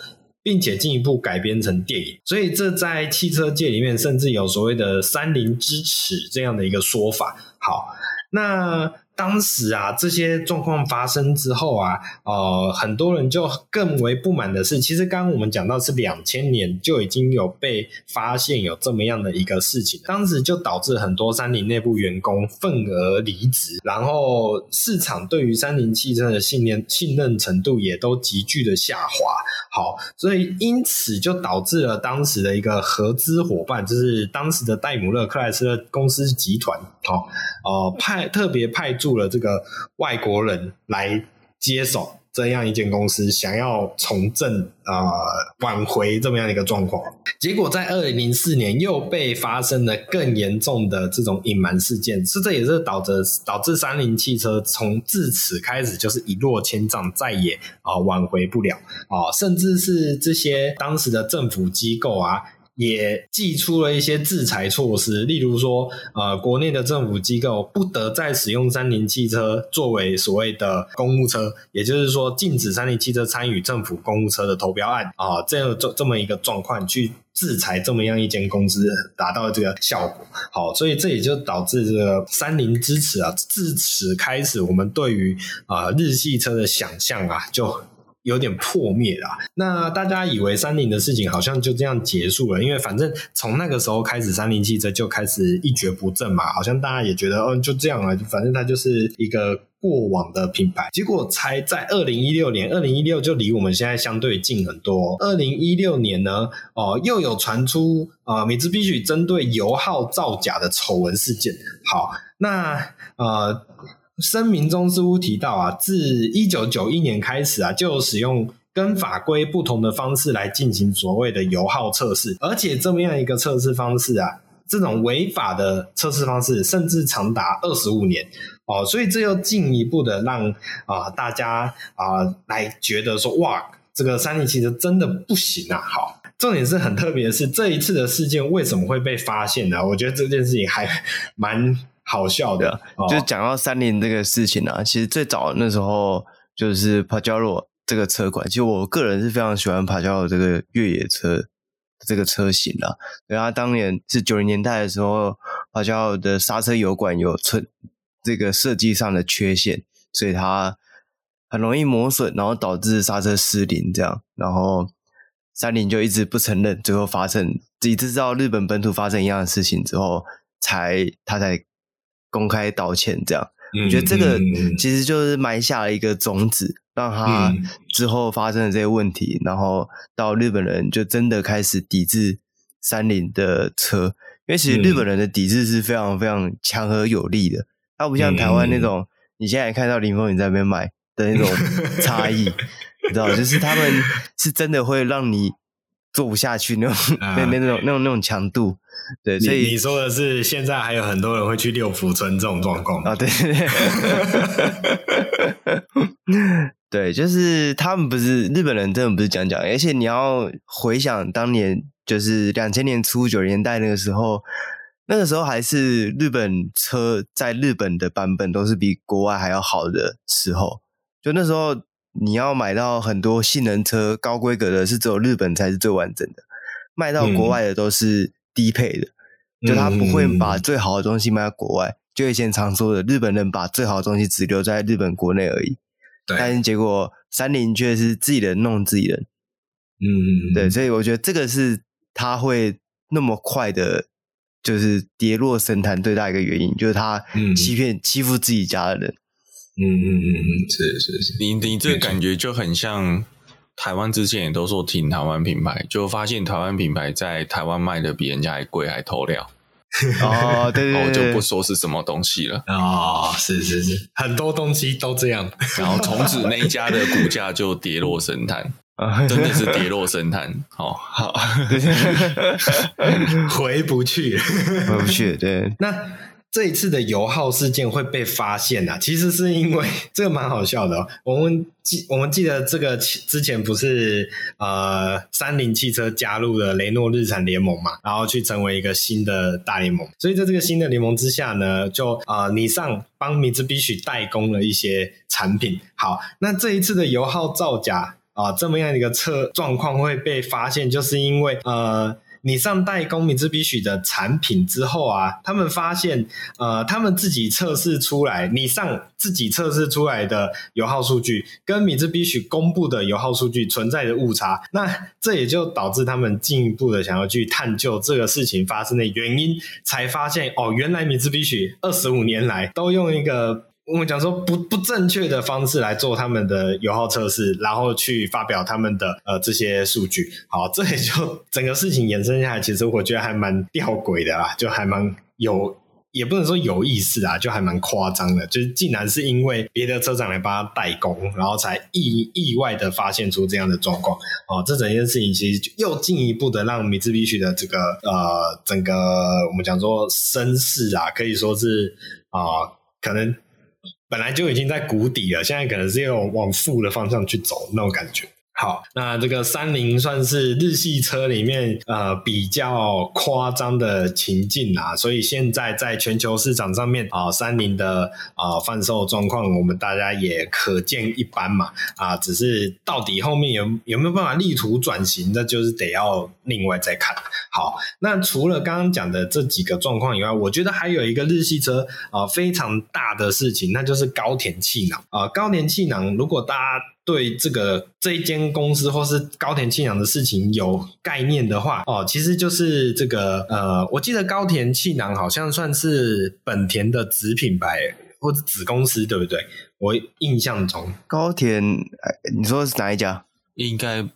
并且进一步改编成电影，所以这在汽车界里面甚至有所谓的“三菱之耻”这样的一个说法。好，那。当时啊，这些状况发生之后啊，呃，很多人就更为不满的是，其实刚刚我们讲到是两千年就已经有被发现有这么样的一个事情，当时就导致很多三菱内部员工愤而离职，然后市场对于三菱汽车的信念信任程度也都急剧的下滑。好，所以因此就导致了当时的一个合资伙伴，就是当时的戴姆勒克莱斯勒公司集团，好，呃，派特别派驻。了这个外国人来接手这样一间公司，想要重振、呃、挽回这么样一个状况，结果在二零零四年又被发生了更严重的这种隐瞒事件，是这也是导致导致三菱汽车从自此开始就是一落千丈，再也啊、挽回不了啊、甚至是这些当时的政府机构啊。也祭出了一些制裁措施，例如说，呃，国内的政府机构不得再使用三菱汽车作为所谓的公务车，也就是说，禁止三菱汽车参与政府公务车的投标案啊、这样这这么一个状况去制裁这么样一间公司，达到这个效果。好，所以这也就导致这个三菱支持啊，自此开始，我们对于啊、日系车的想象啊，就。有点破灭啦。那大家以为三菱的事情好像就这样结束了，因为反正从那个时候开始，三菱汽车就开始一蹶不振嘛，好像大家也觉得，哦，就这样了，反正它就是一个过往的品牌。结果才在二零一六年，二零一六就离我们现在相对近很多。二零一六年呢，哦，又有传出啊，米兹必须针对油耗造假的丑闻事件。好，那呃。声明中似乎提到啊，自一九九一年开始啊，就使用跟法规不同的方式来进行所谓的油耗测试，而且这么样一个测试方式啊，这种违法的测试方式甚至长达二十五年哦，所以这又进一步的让啊、大家啊、呃、来觉得说，哇，这个三菱汽车真的不行啊！好，重点是很特别的是，这一次的事件为什么会被发现呢？我觉得这件事情还蛮。好笑的，哦、就是讲到三菱这个事情啊，其实最早那时候就是帕加罗这个车款，其实我个人是非常喜欢帕加罗这个越野车这个车型的。然后当年是九零年代的时候，帕加罗的刹车油管有存这个设计上的缺陷，所以它很容易磨损，然后导致刹车失灵这样。然后三菱就一直不承认，最后发生一直到日本本土发生一样的事情之后，才他才。公开道歉，这样，我觉得这个其实就是埋下了一个种子，让他之后发生的这些问题，然后到日本人就真的开始抵制三菱的车，因为其实日本人的抵制是非常非常强而有力的，它不像台湾那种你现在看到林峰你在那边买的那种差异，你知道，就是他们是真的会让你做不下去那种，那、嗯、那种那种那种强度。对，所以你，你说的是现在还有很多人会去六福村这种状况啊？对对对，对，就是他们不是日本人，真的不是讲讲，而且你要回想当年，就是两千年初九十年代那个时候。那个时候还是日本车在日本的版本都是比国外还要好的时候，就那时候你要买到很多性能车高规格的，是只有日本才是最完整的，卖到国外的都是低配的，嗯、就他不会把最好的东西卖到国外。就以前常说的，日本人把最好的东西只留在日本国内而已，对。但是结果三菱却是自己人弄自己人，嗯，对，所以我觉得这个是他会那么快的。就是跌落神坛最大一个原因，就是他欺骗、嗯、欺负自己家的人。嗯嗯嗯嗯，是是是，你你这个感觉就很像台湾之前也都说挺台湾品牌，就发现台湾品牌在台湾卖的比人家还贵，还偷料。哦，对对对，我就不说是什么东西了。哦，是是是，很多东西都这样。然后从此那一家的股价就跌落神坛。真的是跌落神坛，好 好回不去，回不去。对，那这一次的油耗事件会被发现啊，其实是因为 这个蛮好笑的。我们记我们记得这个之前不是呃，三菱汽车加入了雷诺日产联盟嘛，然后去成为一个新的大联盟。所以在这个新的联盟之下呢，就啊，尼桑帮米兹比许代工了一些产品。好，那这一次的油耗造假。啊，这么样一个车状况会被发现，就是因为呃，你上代工米兹比许的产品之后啊，他们发现呃，他们自己测试出来，你上自己测试出来的油耗数据跟米兹比许公布的油耗数据存在着误差，那这也就导致他们进一步的想要去探究这个事情发生的原因，才发现哦，原来米兹比许二十五年来都用一个。我们讲说不不正确的方式来做他们的油耗测试，然后去发表他们的呃这些数据。好，这也就整个事情延伸下来，其实我觉得还蛮吊诡的啦，就还蛮有，也不能说有意思啊，就还蛮夸张的。就是竟然是因为别的车厂来帮他代工，然后才意意外的发现出这样的状况。哦，这整件事情其实又进一步的让米兹比许的这个呃整个我们讲说声势啊，可以说是啊、可能。本来就已经在谷底了，现在可能是要往负的方向去走那种感觉。好，那这个三菱算是日系车里面呃比较夸张的情境啊，所以现在在全球市场上面啊，三菱的啊贩售状况，我们大家也可见一斑嘛啊，只是到底后面有有没有办法力图转型，那就是得要另外再看。好，那除了刚刚讲的这几个状况以外，我觉得还有一个日系车啊非常大的事情，那就是高田气囊啊，高田气囊，如果大家。对这个这一间公司或是高田气囊的事情有概念的话，哦，其实就是这个呃，我记得高田气囊好像算是本田的子品牌或者子公司，对不对？我印象中高田，你说是哪一家？应该。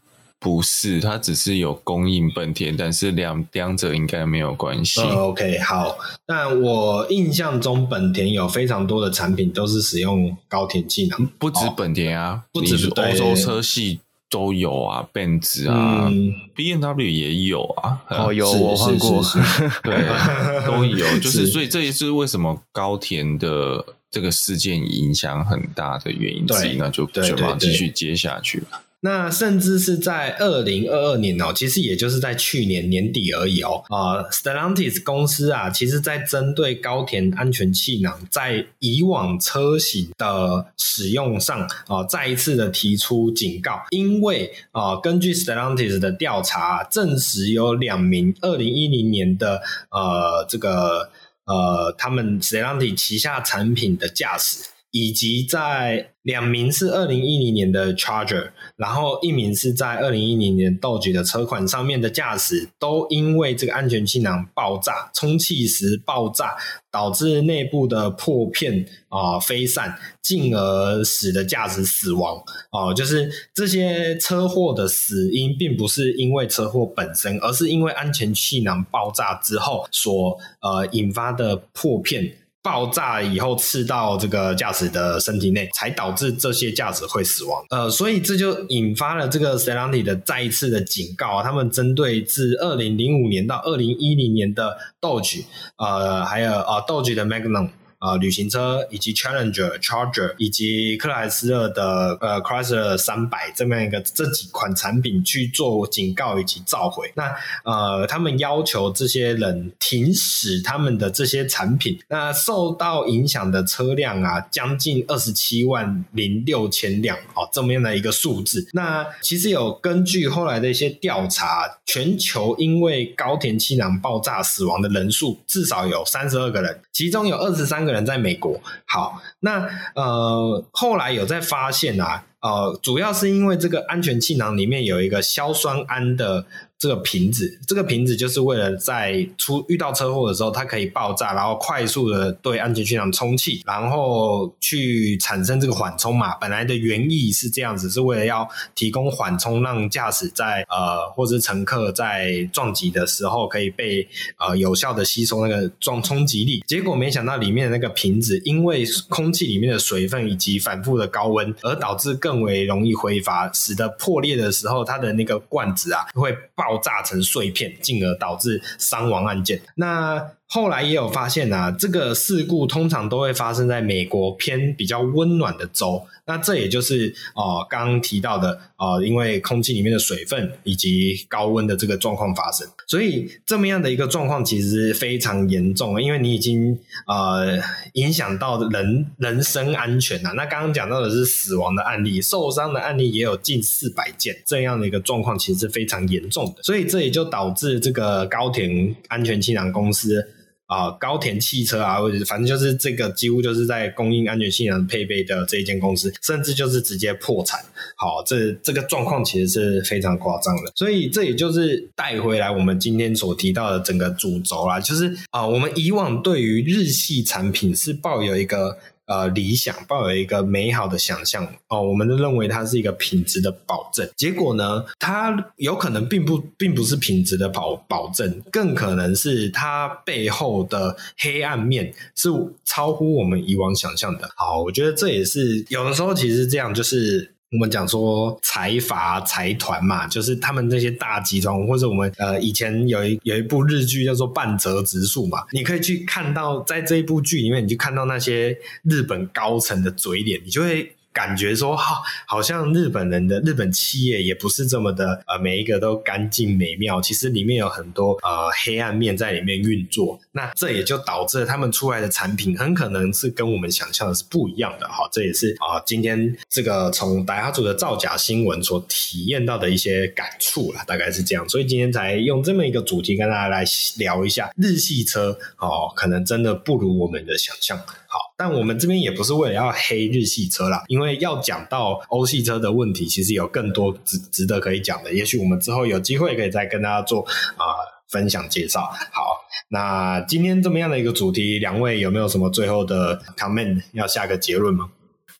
不是，它只是有供应本田，但是两两者应该没有关系。嗯、OK，好。但我印象中，本田有非常多的产品都是使用高田技能，不止本田啊，哦、不止欧洲车系都有啊，奔驰啊、嗯、，BMW 也有啊。哦，有我换过，对，都有。就是所以这也是为什么高田的这个事件影响很大的原因之一，那就就要继续接下去了。那甚至是在二零二二年哦，其实也就是在去年年底而已哦。啊、呃，Stellantis 公司啊，其实在针对高田安全气囊在以往车型的使用上啊、再一次的提出警告，因为啊、根据 Stellantis 的调查证实，有两名二零一零年的呃这个呃他们 Stellantis 旗下产品的驾驶。以及在两名是二零一零年的 Charger，然后一名是在二零一零年道局的车款上面的驾驶，都因为这个安全气囊爆炸、充气时爆炸，导致内部的破片啊、飞散，进而使得驾驶死亡。哦、就是这些车祸的死因，并不是因为车祸本身，而是因为安全气囊爆炸之后所呃引发的破片。爆炸以后刺到这个驾驶的身体内，才导致这些驾驶会死亡。呃，所以这就引发了这个 Stelantis 的再一次的警告啊，他们针对自二零零五年到二零一零年的 Dodge，呃，还有呃 Dodge 的 Magnum。啊，旅行车以及 Challenger、Charger 以及克莱斯勒的呃 Chrysler 三百这么样一个这几款产品去做警告以及召回。那呃，他们要求这些人停驶他们的这些产品。那受到影响的车辆啊，将近二十七万零六千辆哦，这么样的一个数字。那其实有根据后来的一些调查，全球因为高田气囊爆炸死亡的人数至少有三十二个人，其中有二十三个人。在美国，好，那呃，后来有在发现啊，呃，主要是因为这个安全气囊里面有一个硝酸铵的。这个瓶子，这个瓶子就是为了在出遇到车祸的时候，它可以爆炸，然后快速的对安全气囊充气，然后去产生这个缓冲嘛。本来的原意是这样子，是为了要提供缓冲，让驾驶在呃或者是乘客在撞击的时候可以被呃有效的吸收那个撞冲击力。结果没想到里面的那个瓶子，因为空气里面的水分以及反复的高温，而导致更为容易挥发，使得破裂的时候，它的那个罐子啊会爆。爆炸成碎片，进而导致伤亡案件。那后来也有发现啊，这个事故通常都会发生在美国偏比较温暖的州。那这也就是呃刚刚提到的呃，因为空气里面的水分以及高温的这个状况发生，所以这么样的一个状况其实非常严重，因为你已经呃影响到人人身安全了。那刚刚讲到的是死亡的案例，受伤的案例也有近四百件，这样的一个状况其实是非常严重的。所以这也就导致这个高田安全气囊公司。啊、高田汽车啊，或者反正就是这个，几乎就是在供应安全性能配备的这一间公司，甚至就是直接破产。好，这这个状况其实是非常夸张的。所以这也就是带回来我们今天所提到的整个主轴啦，就是啊、我们以往对于日系产品是抱有一个。呃，理想抱有一个美好的想象哦，我们都认为它是一个品质的保证。结果呢，它有可能并不并不是品质的保保证，更可能是它背后的黑暗面是超乎我们以往想象的。好，我觉得这也是有的时候其实这样就是。我们讲说财阀财团嘛，就是他们那些大集团，或者我们呃以前有一有一部日剧叫做《半泽直树》嘛，你可以去看到在这一部剧里面，你就看到那些日本高层的嘴脸，你就会。感觉说哈，好像日本人的日本企业也不是这么的呃，每一个都干净美妙。其实里面有很多呃黑暗面在里面运作。那这也就导致了他们出来的产品很可能是跟我们想象的是不一样的。哈，这也是啊、今天这个从大家组的造假新闻所体验到的一些感触啦，大概是这样。所以今天才用这么一个主题跟大家来聊一下日系车哦，可能真的不如我们的想象。好，但我们这边也不是为了要黑日系车啦，因为要讲到欧系车的问题，其实有更多值值得可以讲的。也许我们之后有机会可以再跟大家做啊、分享介绍。好，那今天这么样的一个主题，两位有没有什么最后的 comment 要下个结论吗？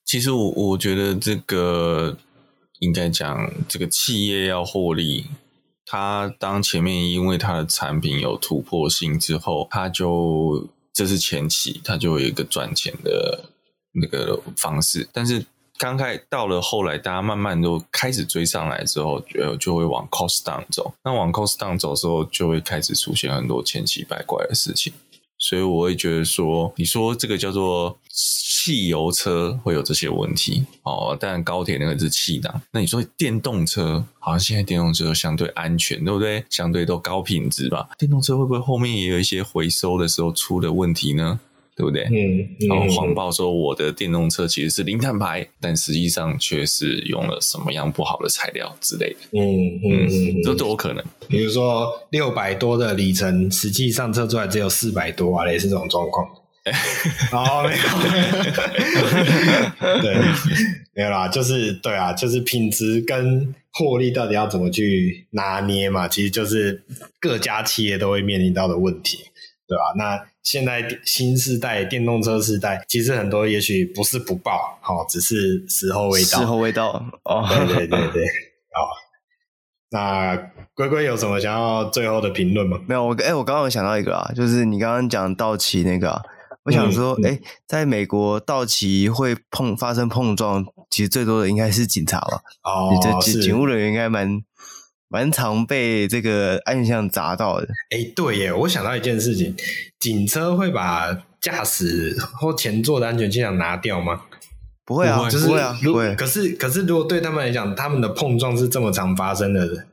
其实我我觉得这个应该讲，这个企业要获利，它当前面因为它的产品有突破性之后，它就。这是前期，它就有一个赚钱的那个方式。但是刚开到了后来，大家慢慢都开始追上来之后，就就会往 cost down 走。那往 cost down 走之后，就会开始出现很多千奇百怪的事情。所以我会觉得说，你说这个叫做。汽油车会有这些问题哦，但高铁那个是气囊。那你说电动车，好像现在电动车相对安全，对不对？相对都高品质吧？电动车会不会后面也有一些回收的时候出的问题呢？对不对？嗯，然后谎报说我的电动车其实是零碳排，但实际上却是用了什么样不好的材料之类的。嗯嗯嗯，这都有可能。比如说六百多的里程，实际上测出来只有四百多啊，类似这种状况。哦，没有，对，没有啦，就是对啊，就是品质跟获利到底要怎么去拿捏嘛，其实就是各家企业都会面临到的问题，对吧？那现在新世代电动车时代，其实很多也许不是不爆，好，只是时候未到，时候未到，哦，对对对对，好，那龟龟有什么想要最后的评论吗？没有，我哎，我刚刚有想到一个啊，就是你刚刚讲道奇那个啊。我想说，哎、在美国道奇会碰发生碰撞，其实最多的应该是警察吧？哦，这警警务人员应该蛮蛮常被这个安全气囊砸到的。哎，对耶，我想到一件事情，警车会把驾驶或前座的安全气囊拿掉吗？不会啊，就是不会啊，不会。可是可是，如果对他们来讲，他们的碰撞是这么常发生的，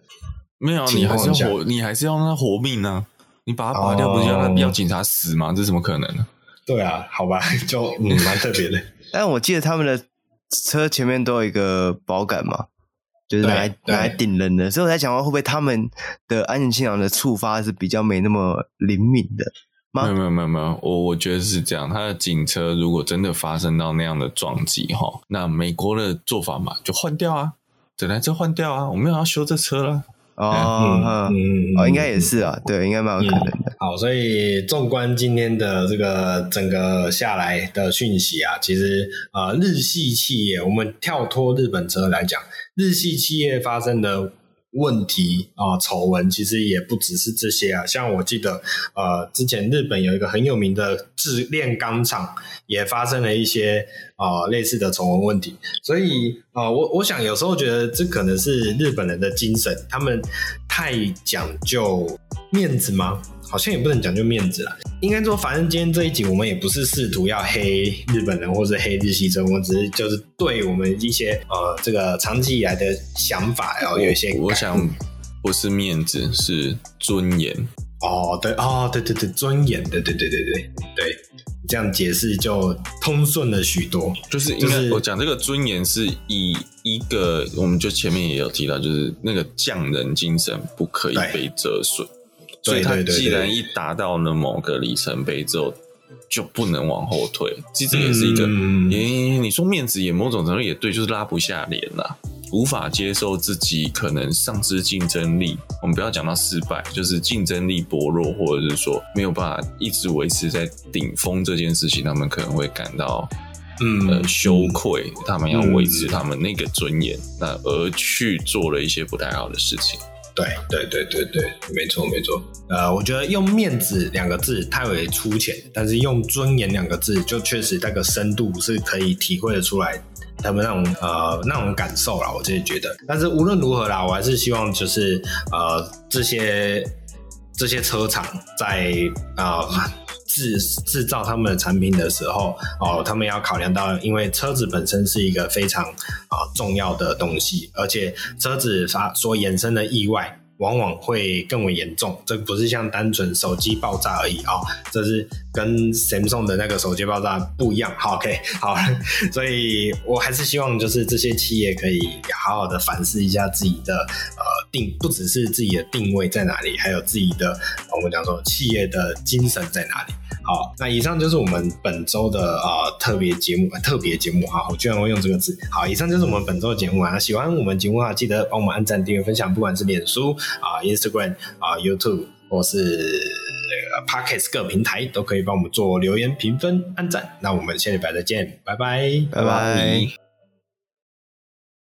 没有，你还是要活，你还是要让他活命呢、啊。你把它拔掉，不是要让要警察死吗？这怎么可能呢？对啊，好吧，就嗯，蛮特别的。但我记得他们的车前面都有一个保杆嘛，就是拿来拿来顶人的，所以我在想，会不会他们的安全气囊的触发是比较没那么灵敏的？没有没有没有没有，我我觉得是这样。他的警车如果真的发生到那样的撞击哈，那美国的做法嘛，就换掉啊，整台车换掉啊，我们要修这车了。哦，哦，应该也是啊，嗯、对，应该蛮有可能的、嗯。好，所以纵观今天的这个整个下来的讯息啊，其实呃，日系企业，我们跳脱日本车来讲，日系企业发生的。问题啊，丑闻其实也不只是这些啊。像我记得，呃，之前日本有一个很有名的制炼钢厂，也发生了一些啊、类似的丑闻问题。所以啊、我我想有时候觉得这可能是日本人的精神，他们太讲究面子吗？好像也不能讲究面子啦，应该说，反正今天这一集我们也不是试图要黑日本人或者黑日系车，我们只是就是对我们一些呃这个长期以来的想法，然后有一些我，我想不是面子，是尊严。哦，对，哦，对对对，尊严，对对对对对对，这样解释就通顺了许多。就是应该我讲这个尊严是以一个，我们就前面也有提到，就是那个匠人精神不可以被折损。所以，他既然一达到了某个里程碑之后，就不能往后退。其实这也是一个，你、嗯、你说面子也某种程度也对，就是拉不下脸啦，无法接受自己可能丧失竞争力。我们不要讲到失败，就是竞争力薄弱，或者是说没有办法一直维持在顶峰这件事情，他们可能会感到嗯呃羞愧，他们要维持他们那个尊严，那而去做了一些不太好的事情。对对对对对，没错没错。呃，我觉得用面子两个字太为粗浅，但是用尊严两个字，就确实那个深度是可以体会的出来他们那种呃那种感受啦。我自己觉得。但是无论如何啦，我还是希望就是呃这些这些车厂在呃。制制造他们的产品的时候，哦，他们要考量到，因为车子本身是一个非常啊重要的东西，而且车子发所衍生的意外。往往会更为严重，这不是像单纯手机爆炸而已啊、哦，这是跟 Samsung 的那个手机爆炸不一样。好，OK，好，所以我还是希望就是这些企业可以好好的反思一下自己的呃定，不只是自己的定位在哪里，还有自己的我们讲说企业的精神在哪里。好，那以上就是我们本周的呃特别节目，特别节目哈，我居然会用这个字。好，以上就是我们本周的节目啊。喜欢我们节目的话，记得帮我们按赞、订阅、分享，不管是脸书啊、Instagram 啊、YouTube 或是 Podcast 各平台，都可以帮我们做留言、评分、按赞。那我们下礼拜再见，拜拜，拜拜。